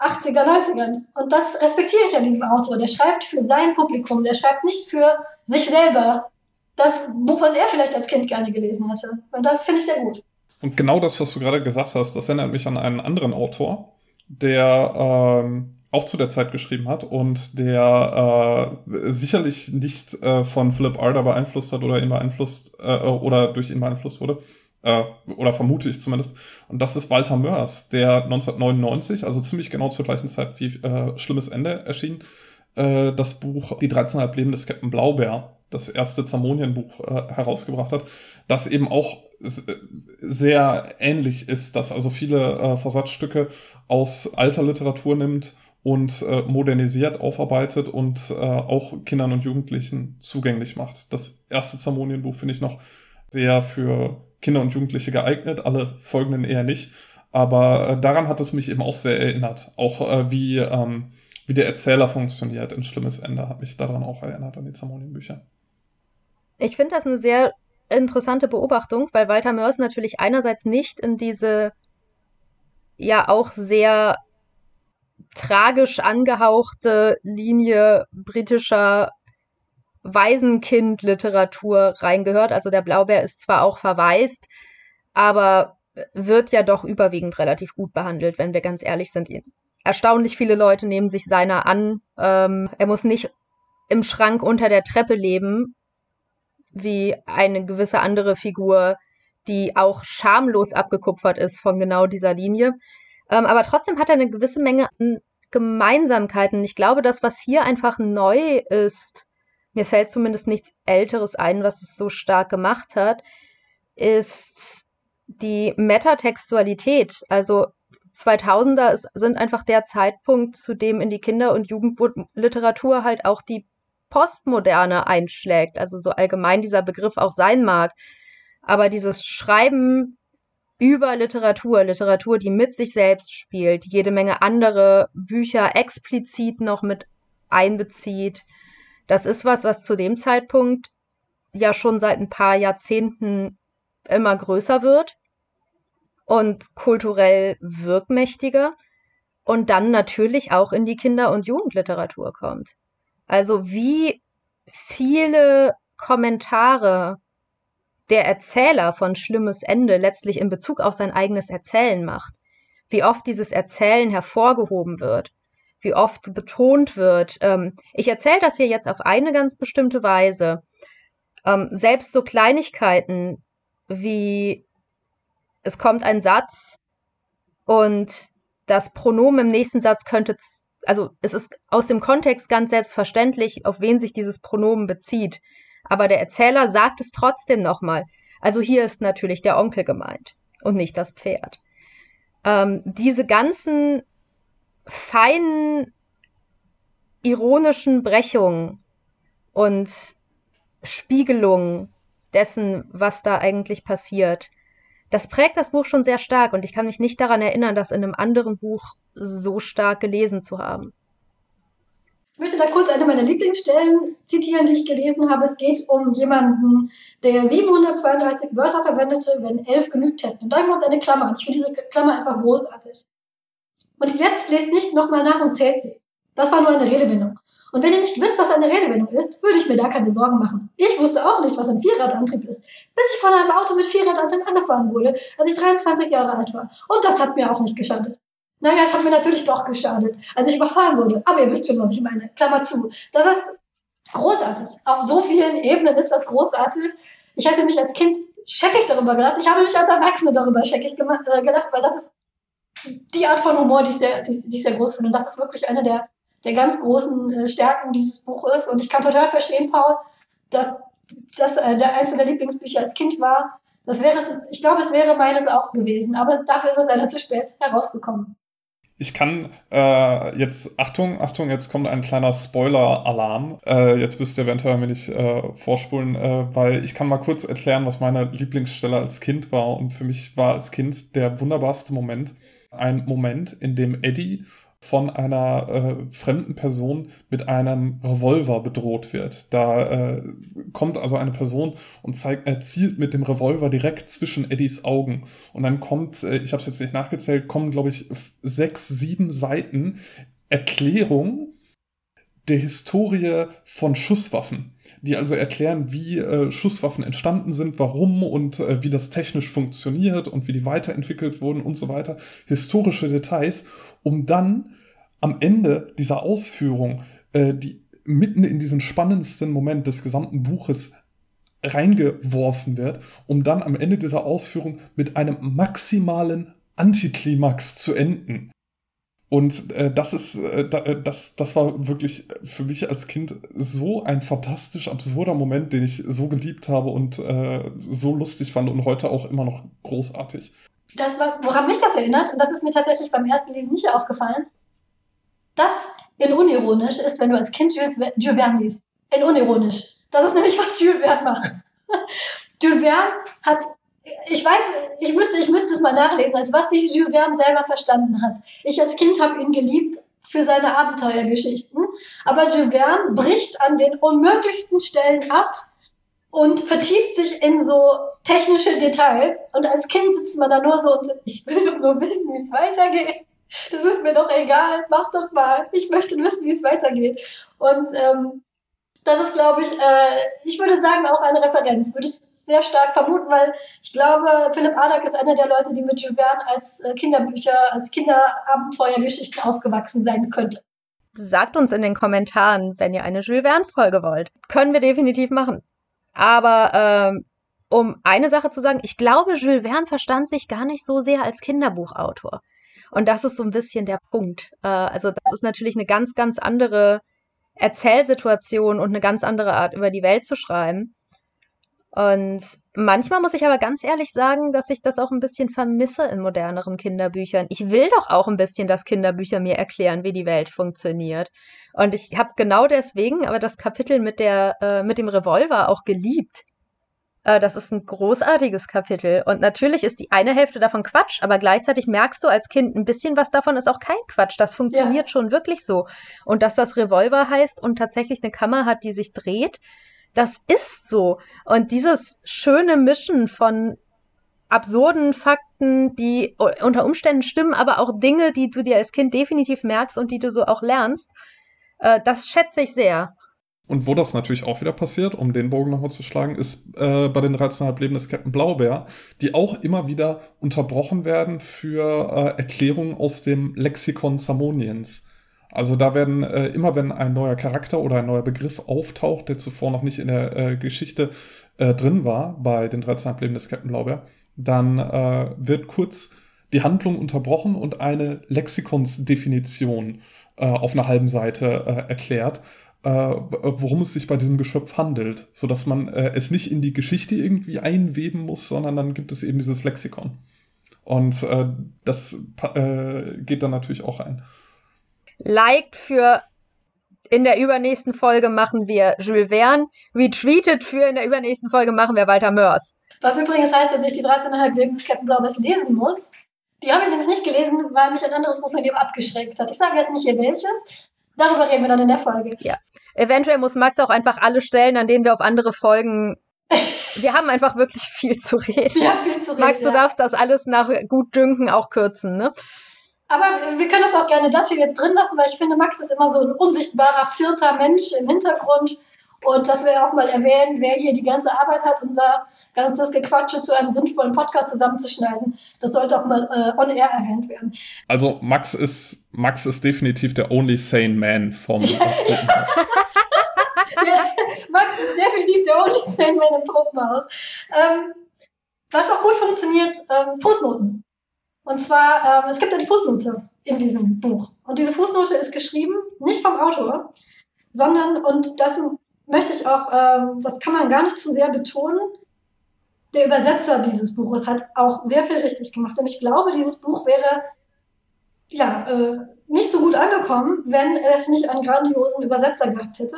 80er, 90ern. Und das respektiere ich an diesem Autor. Der schreibt für sein Publikum, der schreibt nicht für sich selber. Das Buch, was er vielleicht als Kind gerne gelesen hatte. Und das finde ich sehr gut. Und genau das, was du gerade gesagt hast, das erinnert mich an einen anderen Autor, der ähm, auch zu der Zeit geschrieben hat und der äh, sicherlich nicht äh, von Philip Arder beeinflusst hat oder ihn beeinflusst äh, oder durch ihn beeinflusst wurde. Äh, oder vermute ich zumindest. Und das ist Walter Mörs, der 1999, also ziemlich genau zur gleichen Zeit wie äh, Schlimmes Ende erschien, äh, das Buch Die 13,5 Leben des Captain Blaubeer, das erste Zamonien-Buch, äh, herausgebracht hat, das eben auch äh, sehr ähnlich ist, das also viele äh, Versatzstücke aus alter Literatur nimmt und äh, modernisiert, aufarbeitet und äh, auch Kindern und Jugendlichen zugänglich macht. Das erste Zamonien-Buch finde ich noch sehr für Kinder und Jugendliche geeignet, alle folgenden eher nicht. Aber äh, daran hat es mich eben auch sehr erinnert. Auch äh, wie, ähm, wie der Erzähler funktioniert in Schlimmes Ende hat mich daran auch erinnert, an die Zamonien-Bücher. Ich finde das eine sehr interessante Beobachtung, weil Walter Mörs natürlich einerseits nicht in diese ja auch sehr tragisch angehauchte Linie britischer Waisenkind-Literatur reingehört. Also der Blaubeer ist zwar auch verwaist, aber wird ja doch überwiegend relativ gut behandelt, wenn wir ganz ehrlich sind. Erstaunlich viele Leute nehmen sich seiner an. Ähm, er muss nicht im Schrank unter der Treppe leben, wie eine gewisse andere Figur, die auch schamlos abgekupfert ist von genau dieser Linie. Ähm, aber trotzdem hat er eine gewisse Menge an Gemeinsamkeiten. Ich glaube, das, was hier einfach neu ist, mir fällt zumindest nichts Älteres ein, was es so stark gemacht hat, ist die Metatextualität. Also 2000er ist, sind einfach der Zeitpunkt, zu dem in die Kinder- und Jugendliteratur halt auch die Postmoderne einschlägt. Also so allgemein dieser Begriff auch sein mag. Aber dieses Schreiben über Literatur, Literatur, die mit sich selbst spielt, jede Menge andere Bücher explizit noch mit einbezieht, das ist was, was zu dem Zeitpunkt ja schon seit ein paar Jahrzehnten immer größer wird und kulturell wirkmächtiger und dann natürlich auch in die Kinder- und Jugendliteratur kommt. Also wie viele Kommentare der Erzähler von Schlimmes Ende letztlich in Bezug auf sein eigenes Erzählen macht, wie oft dieses Erzählen hervorgehoben wird wie oft betont wird. Ähm, ich erzähle das hier jetzt auf eine ganz bestimmte Weise. Ähm, selbst so Kleinigkeiten wie es kommt ein Satz und das Pronomen im nächsten Satz könnte, also es ist aus dem Kontext ganz selbstverständlich, auf wen sich dieses Pronomen bezieht. Aber der Erzähler sagt es trotzdem nochmal. Also hier ist natürlich der Onkel gemeint und nicht das Pferd. Ähm, diese ganzen feinen ironischen Brechungen und Spiegelungen dessen, was da eigentlich passiert, das prägt das Buch schon sehr stark und ich kann mich nicht daran erinnern, das in einem anderen Buch so stark gelesen zu haben. Ich möchte da kurz eine meiner Lieblingsstellen zitieren, die ich gelesen habe. Es geht um jemanden, der 732 Wörter verwendete, wenn elf genügt hätten. Und da kommt eine Klammer. Und ich finde diese Klammer einfach großartig. Und jetzt lest nicht nochmal nach und zählt sie. Das war nur eine Redewendung. Und wenn ihr nicht wisst, was eine Redewendung ist, würde ich mir da keine Sorgen machen. Ich wusste auch nicht, was ein Vierradantrieb ist, bis ich von einem Auto mit Vierradantrieb angefahren wurde, als ich 23 Jahre alt war. Und das hat mir auch nicht geschadet. Naja, es hat mir natürlich doch geschadet, als ich überfahren wurde. Aber ihr wisst schon, was ich meine. Klammer zu. Das ist großartig. Auf so vielen Ebenen ist das großartig. Ich hätte mich als Kind scheckig darüber gedacht. Ich habe mich als Erwachsene darüber scheckig äh, gedacht, weil das ist die Art von Humor, die ich sehr, die, die ich sehr groß finde. Und das ist wirklich eine der der ganz großen äh, Stärken dieses Buches. Und ich kann total verstehen, Paul, dass das äh, der eins der Lieblingsbücher als Kind war. Das wäre ich glaube, es wäre meines auch gewesen, aber dafür ist es leider zu spät herausgekommen. Ich kann äh, jetzt, Achtung, Achtung, jetzt kommt ein kleiner Spoiler-Alarm. Äh, jetzt müsst ihr eventuell mir nicht äh, vorspulen, äh, weil ich kann mal kurz erklären, was meine Lieblingsstelle als Kind war. Und für mich war als Kind der wunderbarste Moment ein Moment, in dem Eddie von einer äh, fremden Person mit einem Revolver bedroht wird. Da äh, kommt also eine Person und zeigt, er zielt mit dem Revolver direkt zwischen Eddies Augen. Und dann kommt, äh, ich habe es jetzt nicht nachgezählt, kommen, glaube ich, sechs, sieben Seiten Erklärung der Historie von Schusswaffen die also erklären, wie äh, Schusswaffen entstanden sind, warum und äh, wie das technisch funktioniert und wie die weiterentwickelt wurden und so weiter. Historische Details um dann am Ende dieser Ausführung, äh, die mitten in diesen spannendsten Moment des gesamten Buches reingeworfen wird, um dann am Ende dieser Ausführung mit einem maximalen Antiklimax zu enden. Und äh, das ist, äh, äh das, das war wirklich für mich als Kind so ein fantastisch absurder Moment, den ich so geliebt habe und äh, so lustig fand und heute auch immer noch großartig das, was, woran mich das erinnert, und das ist mir tatsächlich beim ersten Lesen nicht aufgefallen, das in unironisch ist, wenn du als Kind Jules, Jules Verne liest. In unironisch. Das ist nämlich, was Jules Verne macht. (laughs) Jules Verne hat, ich weiß, ich müsste, ich müsste es mal nachlesen, als was sich Jules Verne selber verstanden hat. Ich als Kind habe ihn geliebt für seine Abenteuergeschichten, aber Jules Verne bricht an den unmöglichsten Stellen ab und vertieft sich in so technische Details. Und als Kind sitzt man da nur so und ich will doch nur wissen, wie es weitergeht. Das ist mir doch egal, mach doch mal. Ich möchte wissen, wie es weitergeht. Und ähm, das ist, glaube ich, äh, ich würde sagen, auch eine Referenz, würde ich sehr stark vermuten, weil ich glaube, Philipp Adak ist einer der Leute, die mit Jules Verne als äh, Kinderbücher, als Kinderabenteuergeschichten aufgewachsen sein könnte. Sagt uns in den Kommentaren, wenn ihr eine Jules Verne-Folge wollt. Können wir definitiv machen. Aber ähm, um eine Sache zu sagen, ich glaube, Jules Verne verstand sich gar nicht so sehr als Kinderbuchautor. Und das ist so ein bisschen der Punkt. Äh, also das ist natürlich eine ganz, ganz andere Erzählsituation und eine ganz andere Art, über die Welt zu schreiben. Und manchmal muss ich aber ganz ehrlich sagen, dass ich das auch ein bisschen vermisse in moderneren Kinderbüchern. Ich will doch auch ein bisschen, dass Kinderbücher mir erklären, wie die Welt funktioniert. Und ich habe genau deswegen aber das Kapitel mit der äh, mit dem Revolver auch geliebt. Äh, das ist ein großartiges Kapitel und natürlich ist die eine Hälfte davon Quatsch, aber gleichzeitig merkst du als Kind ein bisschen was davon ist auch kein Quatsch. Das funktioniert ja. schon wirklich so. Und dass das Revolver heißt und tatsächlich eine Kammer hat, die sich dreht, das ist so. Und dieses schöne Mischen von absurden Fakten, die unter Umständen stimmen, aber auch Dinge, die du dir als Kind definitiv merkst und die du so auch lernst, äh, das schätze ich sehr. Und wo das natürlich auch wieder passiert, um den Bogen nochmal zu schlagen, ist äh, bei den 13,5 Leben des Captain Blaubeer, die auch immer wieder unterbrochen werden für äh, Erklärungen aus dem Lexikon Samoniens. Also da werden äh, immer, wenn ein neuer Charakter oder ein neuer Begriff auftaucht, der zuvor noch nicht in der äh, Geschichte äh, drin war, bei den 13,5 Leben des Captain Blaubeer, dann äh, wird kurz die Handlung unterbrochen und eine Lexikonsdefinition äh, auf einer halben Seite äh, erklärt äh, worum es sich bei diesem Geschöpf handelt, sodass man äh, es nicht in die Geschichte irgendwie einweben muss, sondern dann gibt es eben dieses Lexikon. Und äh, das äh, geht dann natürlich auch ein. Liked für in der übernächsten Folge machen wir Jules Verne. Retweeted für in der übernächsten Folge machen wir Walter Mörs. Was übrigens heißt, dass ich die 13,5 Lebensketten Blaubeers lesen muss. Die habe ich nämlich nicht gelesen, weil mich ein anderes Buch von dem abgeschreckt hat. Ich sage jetzt nicht hier welches. Darüber reden wir dann in der Folge. Ja. Eventuell muss Max auch einfach alle Stellen, an denen wir auf andere Folgen. (laughs) wir haben einfach wirklich viel zu reden. Wir haben viel zu reden. Max, du ja. darfst das alles nach Gutdünken auch kürzen, ne? Aber wir können das auch gerne das hier jetzt drin lassen, weil ich finde, Max ist immer so ein unsichtbarer vierter Mensch im Hintergrund. Und dass wir auch mal erwähnen, wer hier die ganze Arbeit hat, unser ganzes Gequatsche zu einem sinnvollen Podcast zusammenzuschneiden. Das sollte auch mal äh, on air erwähnt werden. Also Max ist Max ist definitiv der only sane man vom (laughs) ja, (laughs) Max ist definitiv der only sane man im Truppenhaus. Ähm, was auch gut funktioniert, ähm, Fußnoten. Und zwar, ähm, es gibt eine Fußnote in diesem Buch. Und diese Fußnote ist geschrieben, nicht vom Autor, sondern, und das möchte ich auch, ähm, das kann man gar nicht zu sehr betonen, der Übersetzer dieses Buches hat auch sehr viel richtig gemacht. Und ich glaube, dieses Buch wäre ja äh, nicht so gut angekommen, wenn es nicht einen grandiosen Übersetzer gehabt hätte.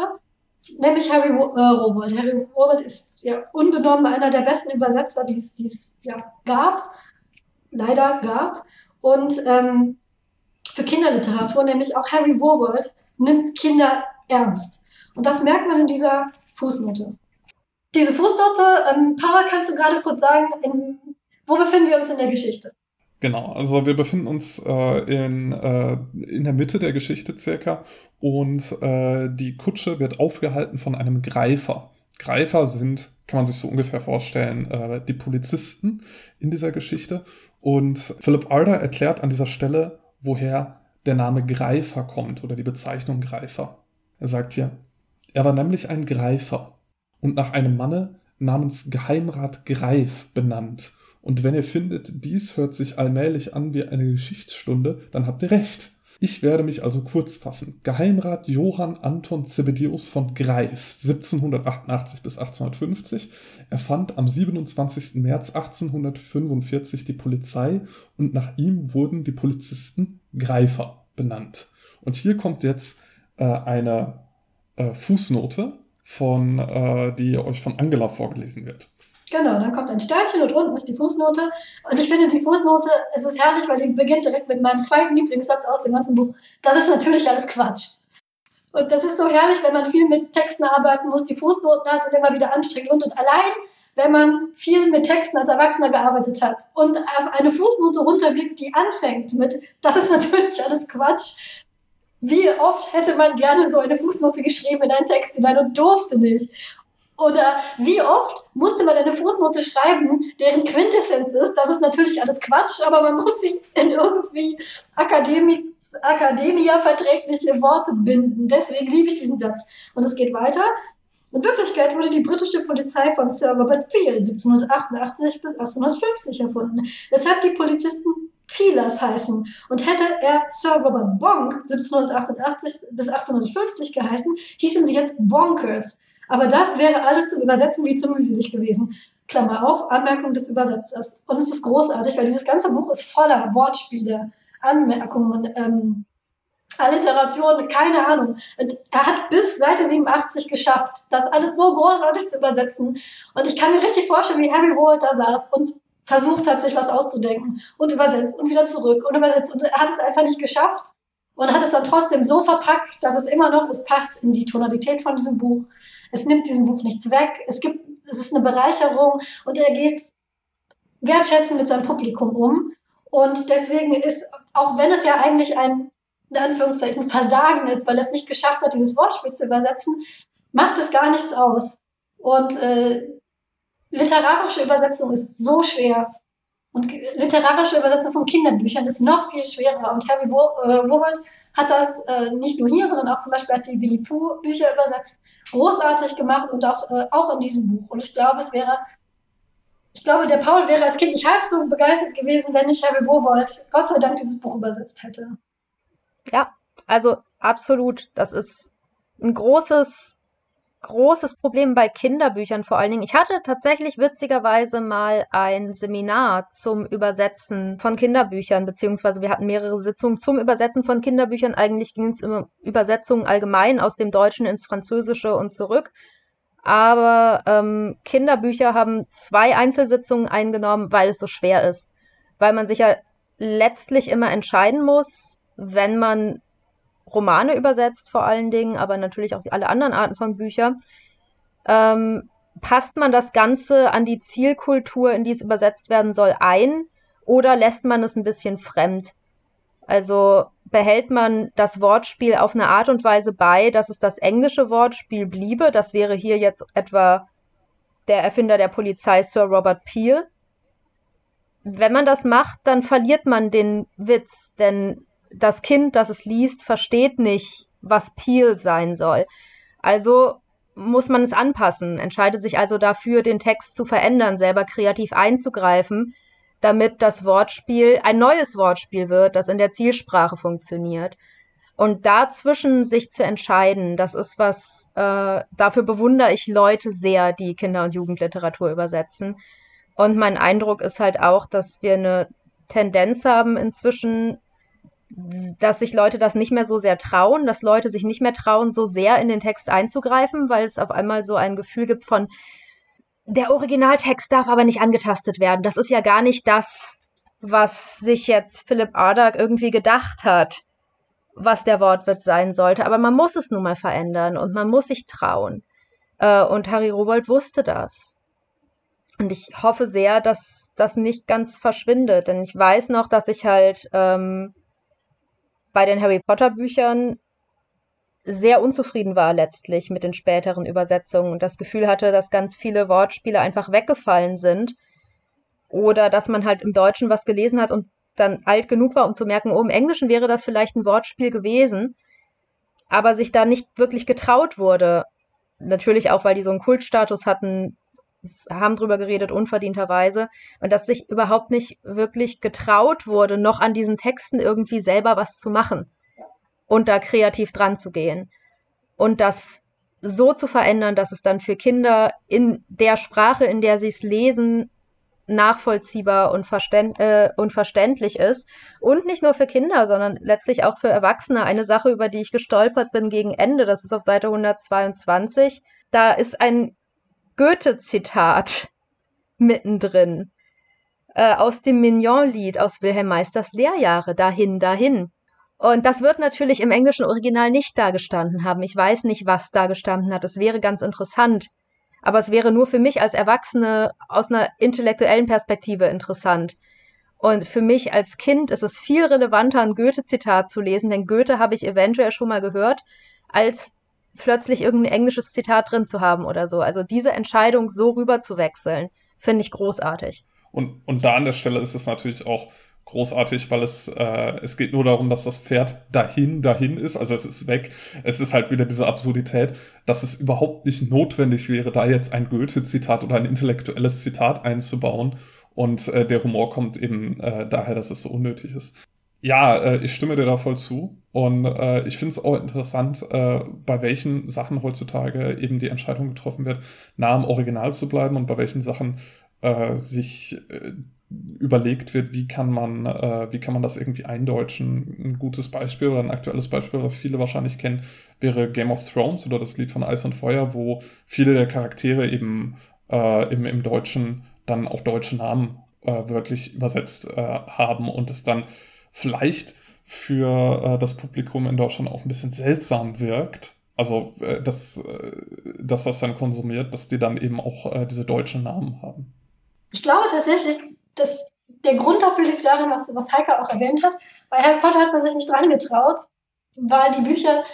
Nämlich Harry äh, Rowold. Harry Rowold ist ja unbenommen einer der besten Übersetzer, die es ja, gab leider gab. Und ähm, für Kinderliteratur, nämlich auch Harry Warworld, nimmt Kinder ernst. Und das merkt man in dieser Fußnote. Diese Fußnote, ähm, Power, kannst du gerade kurz sagen, in, wo befinden wir uns in der Geschichte? Genau, also wir befinden uns äh, in, äh, in der Mitte der Geschichte circa und äh, die Kutsche wird aufgehalten von einem Greifer. Greifer sind, kann man sich so ungefähr vorstellen, äh, die Polizisten in dieser Geschichte. Und Philip Arder erklärt an dieser Stelle, woher der Name Greifer kommt oder die Bezeichnung Greifer. Er sagt hier, er war nämlich ein Greifer und nach einem Manne namens Geheimrat Greif benannt. Und wenn ihr findet, dies hört sich allmählich an wie eine Geschichtsstunde, dann habt ihr recht. Ich werde mich also kurz fassen. Geheimrat Johann Anton Zebedius von Greif, 1788 bis 1850, erfand am 27. März 1845 die Polizei und nach ihm wurden die Polizisten Greifer benannt. Und hier kommt jetzt äh, eine äh, Fußnote, von, äh, die euch von Angela vorgelesen wird. Genau, dann kommt ein Sternchen und unten ist die Fußnote. Und ich finde die Fußnote, es ist herrlich, weil die beginnt direkt mit meinem zweiten Lieblingssatz aus dem ganzen Buch. Das ist natürlich alles Quatsch. Und das ist so herrlich, wenn man viel mit Texten arbeiten muss, die Fußnoten hat und immer wieder anstrengt und, und allein, wenn man viel mit Texten als Erwachsener gearbeitet hat und auf eine Fußnote runterblickt, die anfängt mit, das ist natürlich alles Quatsch. Wie oft hätte man gerne so eine Fußnote geschrieben in einen Text hinein und durfte nicht? Oder wie oft musste man eine Fußnote schreiben, deren Quintessenz ist, das ist natürlich alles Quatsch, aber man muss sie in irgendwie Akademia verträgliche Worte binden. Deswegen liebe ich diesen Satz. Und es geht weiter. In Wirklichkeit wurde die britische Polizei von Sir Robert Peel 1788 bis 1850 erfunden, weshalb die Polizisten Peelers heißen. Und hätte er Sir Robert Bonk 1788 bis 1850 geheißen, hießen sie jetzt Bonkers. Aber das wäre alles zu übersetzen wie zu mühselig gewesen. Klammer auf, Anmerkung des Übersetzers. Und es ist großartig, weil dieses ganze Buch ist voller Wortspiele, Anmerkungen, ähm, Alliterationen, keine Ahnung. Und er hat bis Seite 87 geschafft, das alles so großartig zu übersetzen. Und ich kann mir richtig vorstellen, wie Harry Wold da saß und versucht hat, sich was auszudenken und übersetzt und wieder zurück und übersetzt. Und er hat es einfach nicht geschafft und hat es dann trotzdem so verpackt, dass es immer noch, es passt in die Tonalität von diesem Buch. Es nimmt diesem Buch nichts weg. Es gibt, es ist eine Bereicherung und er geht wertschätzend mit seinem Publikum um. Und deswegen ist, auch wenn es ja eigentlich ein, in Anführungszeichen, Versagen ist, weil er es nicht geschafft hat, dieses Wortspiel zu übersetzen, macht es gar nichts aus. Und äh, literarische Übersetzung ist so schwer. Und literarische Übersetzung von Kinderbüchern ist noch viel schwerer. Und Harry Wobold hat das äh, nicht nur hier, sondern auch zum Beispiel hat die Willy Pooh Bücher übersetzt, großartig gemacht und auch, äh, auch in diesem Buch. Und ich glaube, es wäre, ich glaube, der Paul wäre als Kind nicht halb so begeistert gewesen, wenn nicht Harry Wobold Gott sei Dank dieses Buch übersetzt hätte. Ja, also absolut. Das ist ein großes großes Problem bei Kinderbüchern vor allen Dingen. Ich hatte tatsächlich witzigerweise mal ein Seminar zum Übersetzen von Kinderbüchern, beziehungsweise wir hatten mehrere Sitzungen zum Übersetzen von Kinderbüchern. Eigentlich ging es um Übersetzungen allgemein aus dem Deutschen ins Französische und zurück. Aber ähm, Kinderbücher haben zwei Einzelsitzungen eingenommen, weil es so schwer ist. Weil man sich ja letztlich immer entscheiden muss, wenn man Romane übersetzt vor allen Dingen, aber natürlich auch alle anderen Arten von Büchern. Ähm, passt man das Ganze an die Zielkultur, in die es übersetzt werden soll, ein oder lässt man es ein bisschen fremd? Also behält man das Wortspiel auf eine Art und Weise bei, dass es das englische Wortspiel bliebe. Das wäre hier jetzt etwa der Erfinder der Polizei, Sir Robert Peel. Wenn man das macht, dann verliert man den Witz, denn das Kind, das es liest, versteht nicht, was Peel sein soll. Also muss man es anpassen, entscheidet sich also dafür, den Text zu verändern, selber kreativ einzugreifen, damit das Wortspiel ein neues Wortspiel wird, das in der Zielsprache funktioniert. Und dazwischen sich zu entscheiden, das ist was, äh, dafür bewundere ich Leute sehr, die Kinder- und Jugendliteratur übersetzen. Und mein Eindruck ist halt auch, dass wir eine Tendenz haben inzwischen, dass sich Leute das nicht mehr so sehr trauen, dass Leute sich nicht mehr trauen, so sehr in den Text einzugreifen, weil es auf einmal so ein Gefühl gibt von, der Originaltext darf aber nicht angetastet werden. Das ist ja gar nicht das, was sich jetzt Philipp Ardag irgendwie gedacht hat, was der Wortwitz sein sollte. Aber man muss es nun mal verändern und man muss sich trauen. Äh, und Harry Rowold wusste das. Und ich hoffe sehr, dass das nicht ganz verschwindet, denn ich weiß noch, dass ich halt ähm, bei den Harry Potter Büchern sehr unzufrieden war letztlich mit den späteren Übersetzungen und das Gefühl hatte, dass ganz viele Wortspiele einfach weggefallen sind oder dass man halt im Deutschen was gelesen hat und dann alt genug war, um zu merken, oh, im Englischen wäre das vielleicht ein Wortspiel gewesen, aber sich da nicht wirklich getraut wurde. Natürlich auch, weil die so einen Kultstatus hatten, haben drüber geredet, unverdienterweise. Und dass sich überhaupt nicht wirklich getraut wurde, noch an diesen Texten irgendwie selber was zu machen und da kreativ dran zu gehen. Und das so zu verändern, dass es dann für Kinder in der Sprache, in der sie es lesen, nachvollziehbar und, verständ, äh, und verständlich ist. Und nicht nur für Kinder, sondern letztlich auch für Erwachsene. Eine Sache, über die ich gestolpert bin gegen Ende, das ist auf Seite 122. Da ist ein Goethe-Zitat mittendrin. Äh, aus dem Mignon-Lied aus Wilhelm Meisters Lehrjahre, dahin, dahin. Und das wird natürlich im englischen Original nicht da gestanden haben. Ich weiß nicht, was da gestanden hat. Es wäre ganz interessant. Aber es wäre nur für mich als Erwachsene aus einer intellektuellen Perspektive interessant. Und für mich als Kind ist es viel relevanter, ein Goethe-Zitat zu lesen, denn Goethe habe ich eventuell schon mal gehört, als plötzlich irgendein englisches Zitat drin zu haben oder so. Also diese Entscheidung so rüber zu wechseln, finde ich großartig. Und, und da an der Stelle ist es natürlich auch großartig, weil es, äh, es geht nur darum, dass das Pferd dahin, dahin ist, also es ist weg. Es ist halt wieder diese Absurdität, dass es überhaupt nicht notwendig wäre, da jetzt ein Goethe-Zitat oder ein intellektuelles Zitat einzubauen. Und äh, der Humor kommt eben äh, daher, dass es so unnötig ist. Ja, äh, ich stimme dir da voll zu. Und äh, ich finde es auch interessant, äh, bei welchen Sachen heutzutage eben die Entscheidung getroffen wird, nah am Original zu bleiben und bei welchen Sachen äh, sich äh, überlegt wird, wie kann man, äh, wie kann man das irgendwie eindeutschen. Ein gutes Beispiel oder ein aktuelles Beispiel, was viele wahrscheinlich kennen, wäre Game of Thrones oder das Lied von Eis und Feuer, wo viele der Charaktere eben im, im Deutschen dann auch deutsche Namen wörtlich übersetzt haben und es dann vielleicht für äh, das Publikum in Deutschland auch ein bisschen seltsam wirkt. Also, äh, dass, äh, dass das dann konsumiert, dass die dann eben auch äh, diese deutschen Namen haben. Ich glaube tatsächlich, dass der Grund dafür liegt darin, was, was Heike auch erwähnt hat. Bei Harry Potter hat man sich nicht dran getraut, weil die Bücher,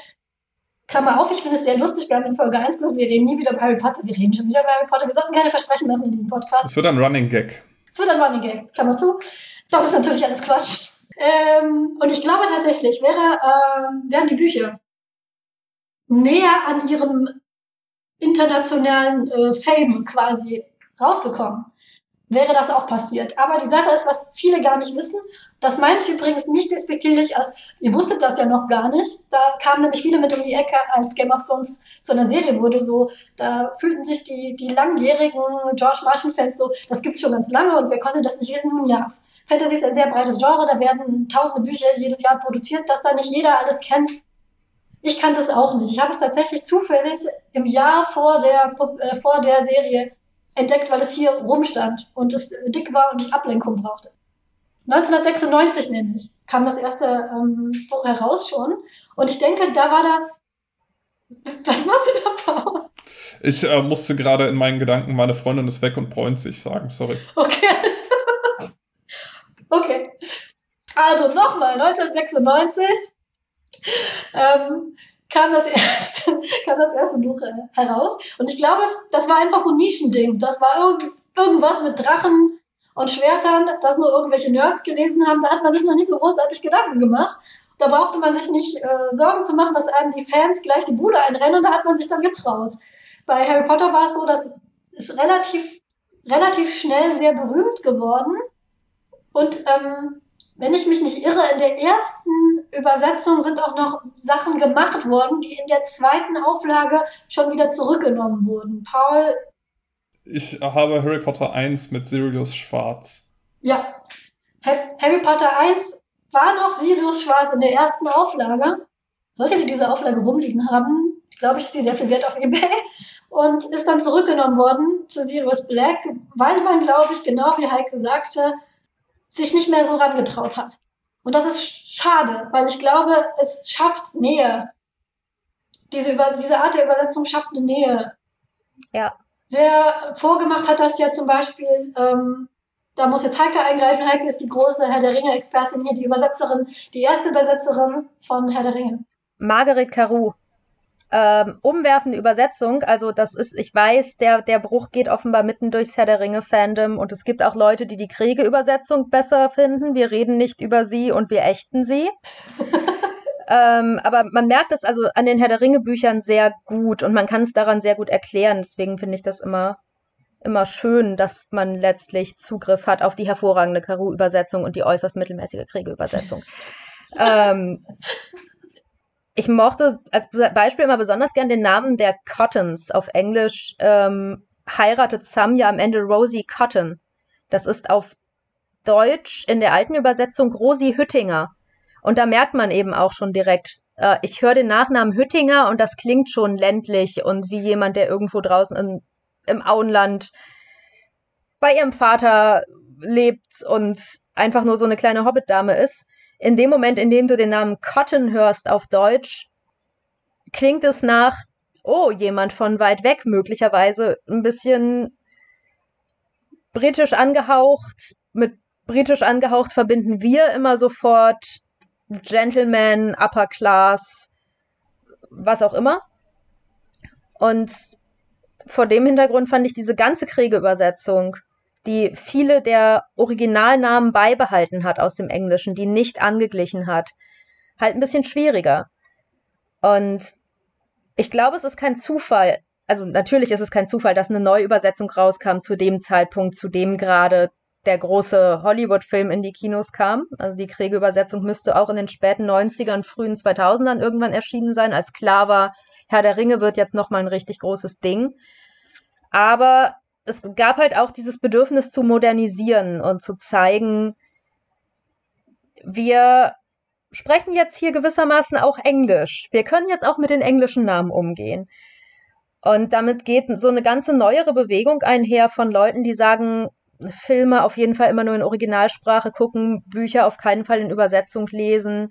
Klammer auf, ich finde es sehr lustig, wir haben in Folge 1 gesagt, wir reden nie wieder über Harry Potter, wir reden schon wieder über Harry Potter, wir sollten keine Versprechen machen in diesem Podcast. Es wird ein Running Gag. Es wird ein Running Gag, Klammer zu. Das ist natürlich alles Quatsch. Ähm, und ich glaube tatsächlich, wäre, ähm, wären die Bücher näher an ihrem internationalen äh, Fame quasi rausgekommen, wäre das auch passiert. Aber die Sache ist, was viele gar nicht wissen, das meinte ich übrigens nicht despektierlich, als ihr wusstet das ja noch gar nicht. Da kamen nämlich viele mit um die Ecke, als Game of Thrones zu einer Serie wurde. So, da fühlten sich die, die langjährigen George Martin-Fans so, das gibt es schon ganz lange und wer konnte das nicht wissen? Nun ja, Fantasy ist ein sehr breites Genre, da werden tausende Bücher jedes Jahr produziert, dass da nicht jeder alles kennt. Ich kannte es auch nicht. Ich habe es tatsächlich zufällig im Jahr vor der, äh, vor der Serie entdeckt, weil es hier rumstand und es dick war und ich Ablenkung brauchte. 1996 nämlich kam das erste ähm, Buch heraus schon. Und ich denke, da war das. Was machst du da, Paul? Ich äh, musste gerade in meinen Gedanken, meine Freundin ist weg und bräunt sich sagen, sorry. Okay. Okay. Also nochmal, 1996 ähm, kam, das (laughs) erste, kam das erste Buch äh, heraus. Und ich glaube, das war einfach so ein Nischending. Das war irgend, irgendwas mit Drachen und Schwertern, das nur irgendwelche Nerds gelesen haben, da hat man sich noch nicht so großartig Gedanken gemacht. Da brauchte man sich nicht äh, Sorgen zu machen, dass einem die Fans gleich die Bude einrennen und da hat man sich dann getraut. Bei Harry Potter war es so, dass es relativ, relativ schnell sehr berühmt geworden. Und ähm, wenn ich mich nicht irre, in der ersten Übersetzung sind auch noch Sachen gemacht worden, die in der zweiten Auflage schon wieder zurückgenommen wurden. Paul, ich habe Harry Potter 1 mit Sirius Schwarz. Ja. Harry Potter 1 war noch Sirius Schwarz in der ersten Auflage. Solltet ihr diese Auflage rumliegen haben, glaube ich, ist die sehr viel wert auf Ebay. Und ist dann zurückgenommen worden zu Sirius Black, weil man, glaube ich, genau wie Heike sagte, sich nicht mehr so rangetraut hat. Und das ist schade, weil ich glaube, es schafft Nähe. Diese, Über diese Art der Übersetzung schafft eine Nähe. Ja sehr vorgemacht hat das ja zum Beispiel, ähm, da muss jetzt Heike eingreifen. Heike ist die große Herr der Ringe-Expertin hier, die Übersetzerin, die erste Übersetzerin von Herr der Ringe. Margaret Carew. Ähm, umwerfende Übersetzung, also das ist, ich weiß, der, der Bruch geht offenbar mitten durchs Herr der Ringe-Fandom und es gibt auch Leute, die die Kriege-Übersetzung besser finden. Wir reden nicht über sie und wir ächten sie. (laughs) Ähm, aber man merkt es also an den Herr der Ringe Büchern sehr gut und man kann es daran sehr gut erklären. Deswegen finde ich das immer, immer schön, dass man letztlich Zugriff hat auf die hervorragende Karu-Übersetzung und die äußerst mittelmäßige Kriege-Übersetzung. (laughs) ähm, ich mochte als Beispiel immer besonders gern den Namen der Cottons. Auf Englisch ähm, heiratet Sam ja am Ende Rosie Cotton. Das ist auf Deutsch in der alten Übersetzung Rosi Hüttinger. Und da merkt man eben auch schon direkt, äh, ich höre den Nachnamen Hüttinger und das klingt schon ländlich und wie jemand, der irgendwo draußen in, im Auenland bei ihrem Vater lebt und einfach nur so eine kleine Hobbitdame ist. In dem Moment, in dem du den Namen Cotton hörst auf Deutsch, klingt es nach, oh, jemand von weit weg, möglicherweise ein bisschen britisch angehaucht. Mit britisch angehaucht verbinden wir immer sofort Gentleman, Upper Class, was auch immer. Und vor dem Hintergrund fand ich diese ganze Kriegeübersetzung, die viele der Originalnamen beibehalten hat aus dem Englischen, die nicht angeglichen hat, halt ein bisschen schwieriger. Und ich glaube, es ist kein Zufall. Also natürlich ist es kein Zufall, dass eine neue Übersetzung rauskam zu dem Zeitpunkt, zu dem gerade der große Hollywood-Film in die Kinos kam. Also die Kriegeübersetzung müsste auch in den späten 90ern, frühen 2000ern irgendwann erschienen sein, als klar war, Herr der Ringe wird jetzt nochmal ein richtig großes Ding. Aber es gab halt auch dieses Bedürfnis zu modernisieren und zu zeigen, wir sprechen jetzt hier gewissermaßen auch Englisch. Wir können jetzt auch mit den englischen Namen umgehen. Und damit geht so eine ganze neuere Bewegung einher von Leuten, die sagen, Filme auf jeden Fall immer nur in Originalsprache gucken, Bücher auf keinen Fall in Übersetzung lesen.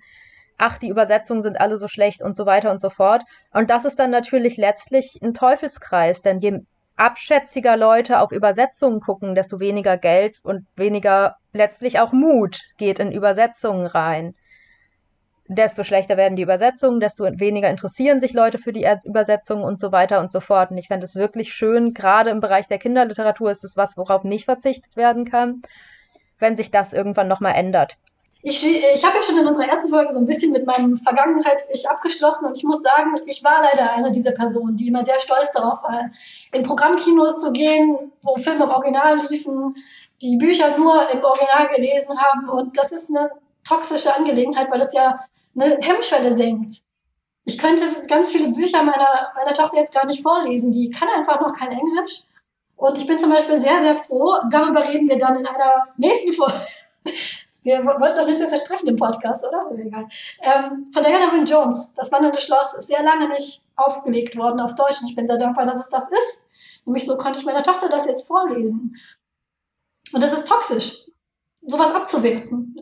Ach, die Übersetzungen sind alle so schlecht und so weiter und so fort. Und das ist dann natürlich letztlich ein Teufelskreis, denn je abschätziger Leute auf Übersetzungen gucken, desto weniger Geld und weniger letztlich auch Mut geht in Übersetzungen rein desto schlechter werden die Übersetzungen, desto weniger interessieren sich Leute für die Übersetzungen und so weiter und so fort. Und ich fände es wirklich schön, gerade im Bereich der Kinderliteratur ist es was, worauf nicht verzichtet werden kann, wenn sich das irgendwann nochmal ändert. Ich, ich habe ja schon in unserer ersten Folge so ein bisschen mit meinem Vergangenheits-Ich abgeschlossen und ich muss sagen, ich war leider eine dieser Personen, die immer sehr stolz darauf war, in Programmkinos zu gehen, wo Filme im Original liefen, die Bücher nur im Original gelesen haben. Und das ist eine toxische Angelegenheit, weil das ja eine Hemmschwelle senkt. Ich könnte ganz viele Bücher meiner, meiner Tochter jetzt gar nicht vorlesen. Die kann einfach noch kein Englisch. Und ich bin zum Beispiel sehr, sehr froh, darüber reden wir dann in einer nächsten Folge. Wir wollten doch nichts mehr versprechen im Podcast, oder? Egal. Ähm, von Diana Wynne Jones, Das Wandernde Schloss, ist sehr lange nicht aufgelegt worden auf Deutsch. Und ich bin sehr dankbar, dass es das ist. Nämlich so konnte ich meiner Tochter das jetzt vorlesen. Und das ist toxisch, sowas abzuwerten.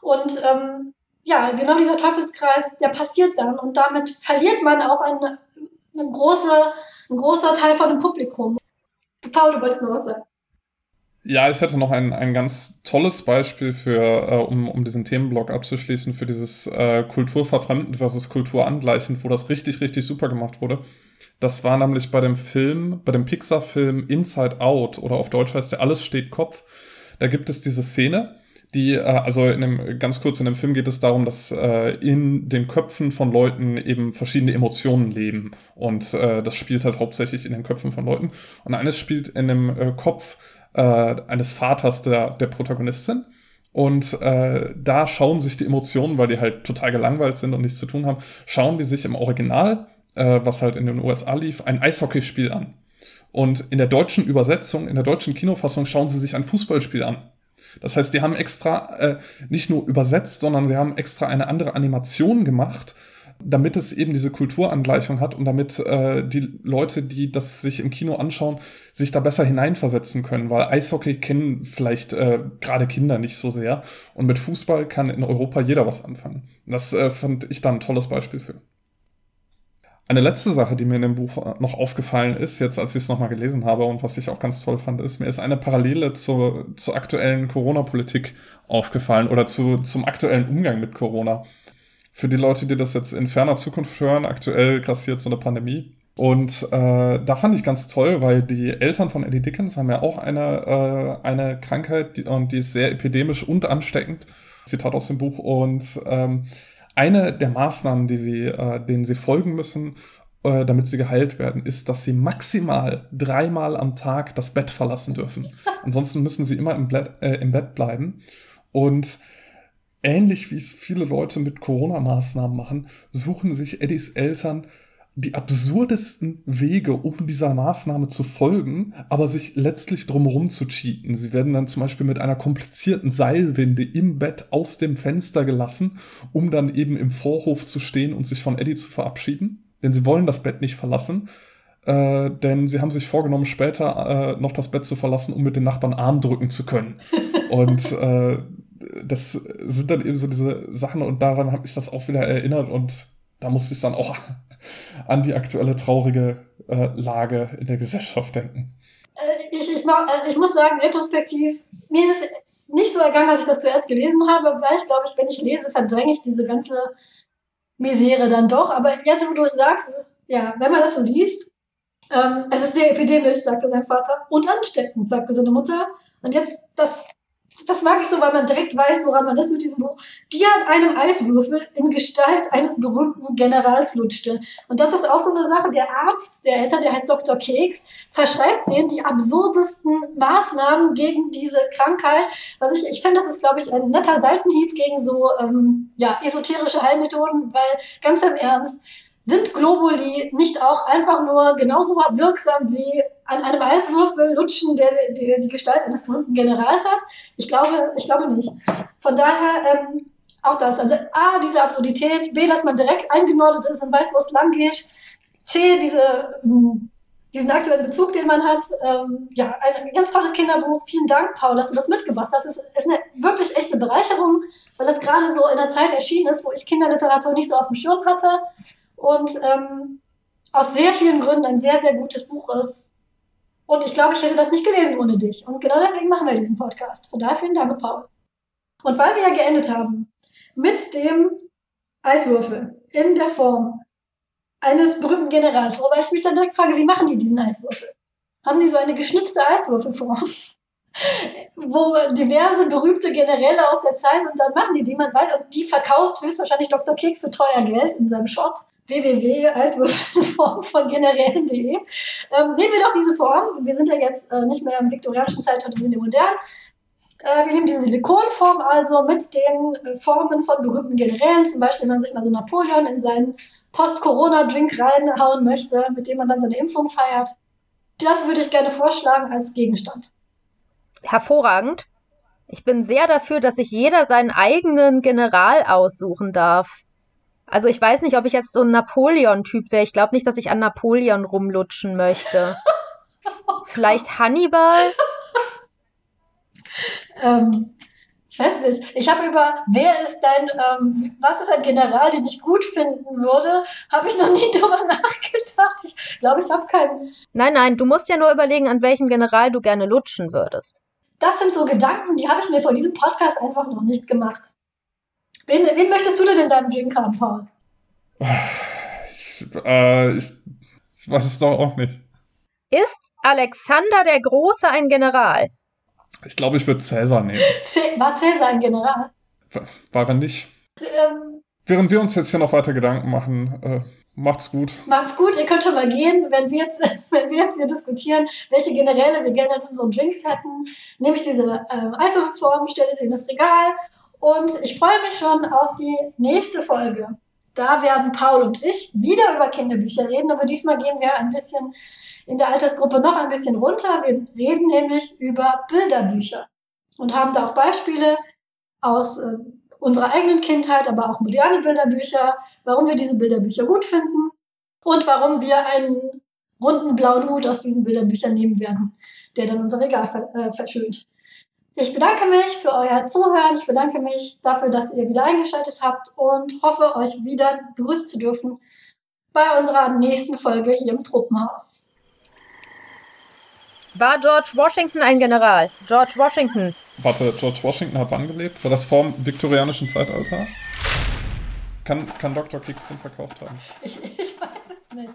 Und ähm, ja, genau dieser Teufelskreis, der passiert dann. Und damit verliert man auch eine, eine große, ein großer Teil von dem Publikum. Paul, du wolltest noch was sagen. Ja, ich hätte noch ein, ein ganz tolles Beispiel für, äh, um, um diesen Themenblock abzuschließen, für dieses äh, Kulturverfremden versus Kulturangleichen, wo das richtig, richtig super gemacht wurde. Das war nämlich bei dem Film, bei dem Pixar-Film Inside Out oder auf Deutsch heißt der Alles steht Kopf. Da gibt es diese Szene, die, äh, also in dem, ganz kurz in dem Film geht es darum, dass äh, in den Köpfen von Leuten eben verschiedene Emotionen leben. Und äh, das spielt halt hauptsächlich in den Köpfen von Leuten. Und eines spielt in dem äh, Kopf äh, eines Vaters der, der Protagonistin. Und äh, da schauen sich die Emotionen, weil die halt total gelangweilt sind und nichts zu tun haben, schauen die sich im Original, äh, was halt in den USA lief, ein Eishockeyspiel an. Und in der deutschen Übersetzung, in der deutschen Kinofassung schauen sie sich ein Fußballspiel an. Das heißt, die haben extra äh, nicht nur übersetzt, sondern sie haben extra eine andere Animation gemacht, damit es eben diese Kulturangleichung hat und damit äh, die Leute, die das sich im Kino anschauen, sich da besser hineinversetzen können, weil Eishockey kennen vielleicht äh, gerade Kinder nicht so sehr und mit Fußball kann in Europa jeder was anfangen. Das äh, fand ich da ein tolles Beispiel für. Eine letzte Sache, die mir in dem Buch noch aufgefallen ist, jetzt als ich es nochmal gelesen habe und was ich auch ganz toll fand, ist, mir ist eine Parallele zur, zur aktuellen Corona-Politik aufgefallen oder zu, zum aktuellen Umgang mit Corona für die Leute, die das jetzt in ferner Zukunft hören, aktuell grassiert so eine Pandemie. Und äh, da fand ich ganz toll, weil die Eltern von Eddie Dickens haben ja auch eine, äh, eine Krankheit die, und die ist sehr epidemisch und ansteckend. Zitat aus dem Buch. Und ähm, eine der Maßnahmen, die sie, äh, denen sie folgen müssen, äh, damit sie geheilt werden, ist, dass sie maximal dreimal am Tag das Bett verlassen dürfen. (laughs) Ansonsten müssen sie immer im, Bett, äh, im Bett bleiben. Und ähnlich wie es viele Leute mit Corona-Maßnahmen machen, suchen sich Eddies Eltern die absurdesten Wege, um dieser Maßnahme zu folgen, aber sich letztlich drumherum zu cheaten. Sie werden dann zum Beispiel mit einer komplizierten Seilwinde im Bett aus dem Fenster gelassen, um dann eben im Vorhof zu stehen und sich von Eddie zu verabschieden. Denn sie wollen das Bett nicht verlassen, äh, denn sie haben sich vorgenommen, später äh, noch das Bett zu verlassen, um mit den Nachbarn Arm drücken zu können. (laughs) und äh, das sind dann eben so diese Sachen und daran habe ich das auch wieder erinnert und da musste ich dann auch (laughs) an die aktuelle traurige äh, Lage in der Gesellschaft denken. Äh, ich, ich, äh, ich muss sagen, retrospektiv, mir ist es nicht so ergangen, als ich das zuerst gelesen habe, weil ich glaube, ich, wenn ich lese, verdränge ich diese ganze Misere dann doch. Aber jetzt, wo du es sagst, ist, ja, wenn man das so liest, ähm, es ist sehr epidemisch, sagte sein Vater, und ansteckend, sagte seine Mutter. Und jetzt, das das mag ich so, weil man direkt weiß, woran man ist mit diesem Buch, die an einem Eiswürfel in Gestalt eines berühmten Generals lutschte. Und das ist auch so eine Sache. Der Arzt, der Eltern, der heißt Dr. Keks, verschreibt denen die absurdesten Maßnahmen gegen diese Krankheit. Was ich, ich finde, das ist, glaube ich, ein netter Seitenhieb gegen so ähm, ja, esoterische Heilmethoden, weil ganz im Ernst, sind Globuli nicht auch einfach nur genauso wirksam wie an einem Eiswürfel lutschen, der die, die Gestalt eines berühmten Generals hat? Ich glaube, ich glaube nicht. Von daher ähm, auch das. Also A, diese Absurdität, B, dass man direkt eingenordet ist und weiß, wo es lang geht. C, diese, hm, diesen aktuellen Bezug, den man hat. Ähm, ja, ein ganz tolles Kinderbuch. Vielen Dank, Paul, dass du das mitgebracht hast. Es ist eine wirklich echte Bereicherung, weil das gerade so in der Zeit erschienen ist, wo ich Kinderliteratur nicht so auf dem Schirm hatte und ähm, aus sehr vielen Gründen ein sehr, sehr gutes Buch ist. Und ich glaube, ich hätte das nicht gelesen ohne dich. Und genau deswegen machen wir diesen Podcast. Von daher vielen Dank, Paul. Und weil wir ja geendet haben mit dem Eiswürfel in der Form eines berühmten Generals, wobei ich mich dann direkt frage, wie machen die diesen Eiswürfel? Haben die so eine geschnitzte Eiswürfelform? (laughs) wo diverse berühmte Generäle aus der Zeit und dann machen die die, man weiß, und die verkauft höchstwahrscheinlich Dr. Keks für teuer Geld in seinem Shop www.eiswürfelform von generellen.de. Ähm, nehmen wir doch diese Form. Wir sind ja jetzt äh, nicht mehr im viktorianischen Zeitalter, wir sind ja modern. Äh, wir nehmen diese Silikonform also mit den äh, Formen von berühmten Generälen, zum Beispiel, wenn man sich mal so Napoleon in seinen Post-Corona-Drink reinhauen möchte, mit dem man dann seine Impfung feiert. Das würde ich gerne vorschlagen als Gegenstand. Hervorragend. Ich bin sehr dafür, dass sich jeder seinen eigenen General aussuchen darf. Also ich weiß nicht, ob ich jetzt so ein Napoleon-Typ wäre. Ich glaube nicht, dass ich an Napoleon rumlutschen möchte. (laughs) Vielleicht Hannibal? ähm, ich weiß nicht. Ich habe über, wer ist dein, ähm, was ist ein General, den ich gut finden würde, habe ich noch nie (laughs) drüber nachgedacht. Ich glaube, ich habe keinen. Nein, nein, du musst ja nur überlegen, an welchem General du gerne lutschen würdest. Das sind so Gedanken, die habe ich mir vor diesem Podcast einfach noch nicht gemacht. Wen, wen möchtest du denn in deinem Drink haben, Paul? Ich, (sighs) äh, ich, ich weiß es doch auch nicht. Ist Alexander der Große ein General? Ich glaube, ich würde Cäsar nehmen. (laughs) War Cäsar ein General? War er nicht. Ähm, Während wir uns jetzt hier noch weiter Gedanken machen, äh, macht's gut. Macht's gut, ihr könnt schon mal gehen. Wenn wir jetzt, (laughs) wenn wir jetzt hier diskutieren, welche Generäle wir gerne in unseren Drinks hätten, nehme ich diese äh, Eiswürfelform, stelle sie in das Regal und ich freue mich schon auf die nächste Folge. Da werden Paul und ich wieder über Kinderbücher reden, aber diesmal gehen wir ein bisschen in der Altersgruppe noch ein bisschen runter. Wir reden nämlich über Bilderbücher und haben da auch Beispiele aus äh, unserer eigenen Kindheit, aber auch moderne Bilderbücher, warum wir diese Bilderbücher gut finden und warum wir einen runden blauen Hut aus diesen Bilderbüchern nehmen werden, der dann unser Regal ver äh, verschönt. Ich bedanke mich für euer Zuhören. Ich bedanke mich dafür, dass ihr wieder eingeschaltet habt und hoffe, euch wieder begrüßen zu dürfen bei unserer nächsten Folge hier im Truppenhaus. War George Washington ein General? George Washington. Warte, George Washington hat wann gelebt? War das vor dem viktorianischen Zeitalter? Kann, kann Dr. Kicks den verkauft haben? Ich, ich weiß es nicht.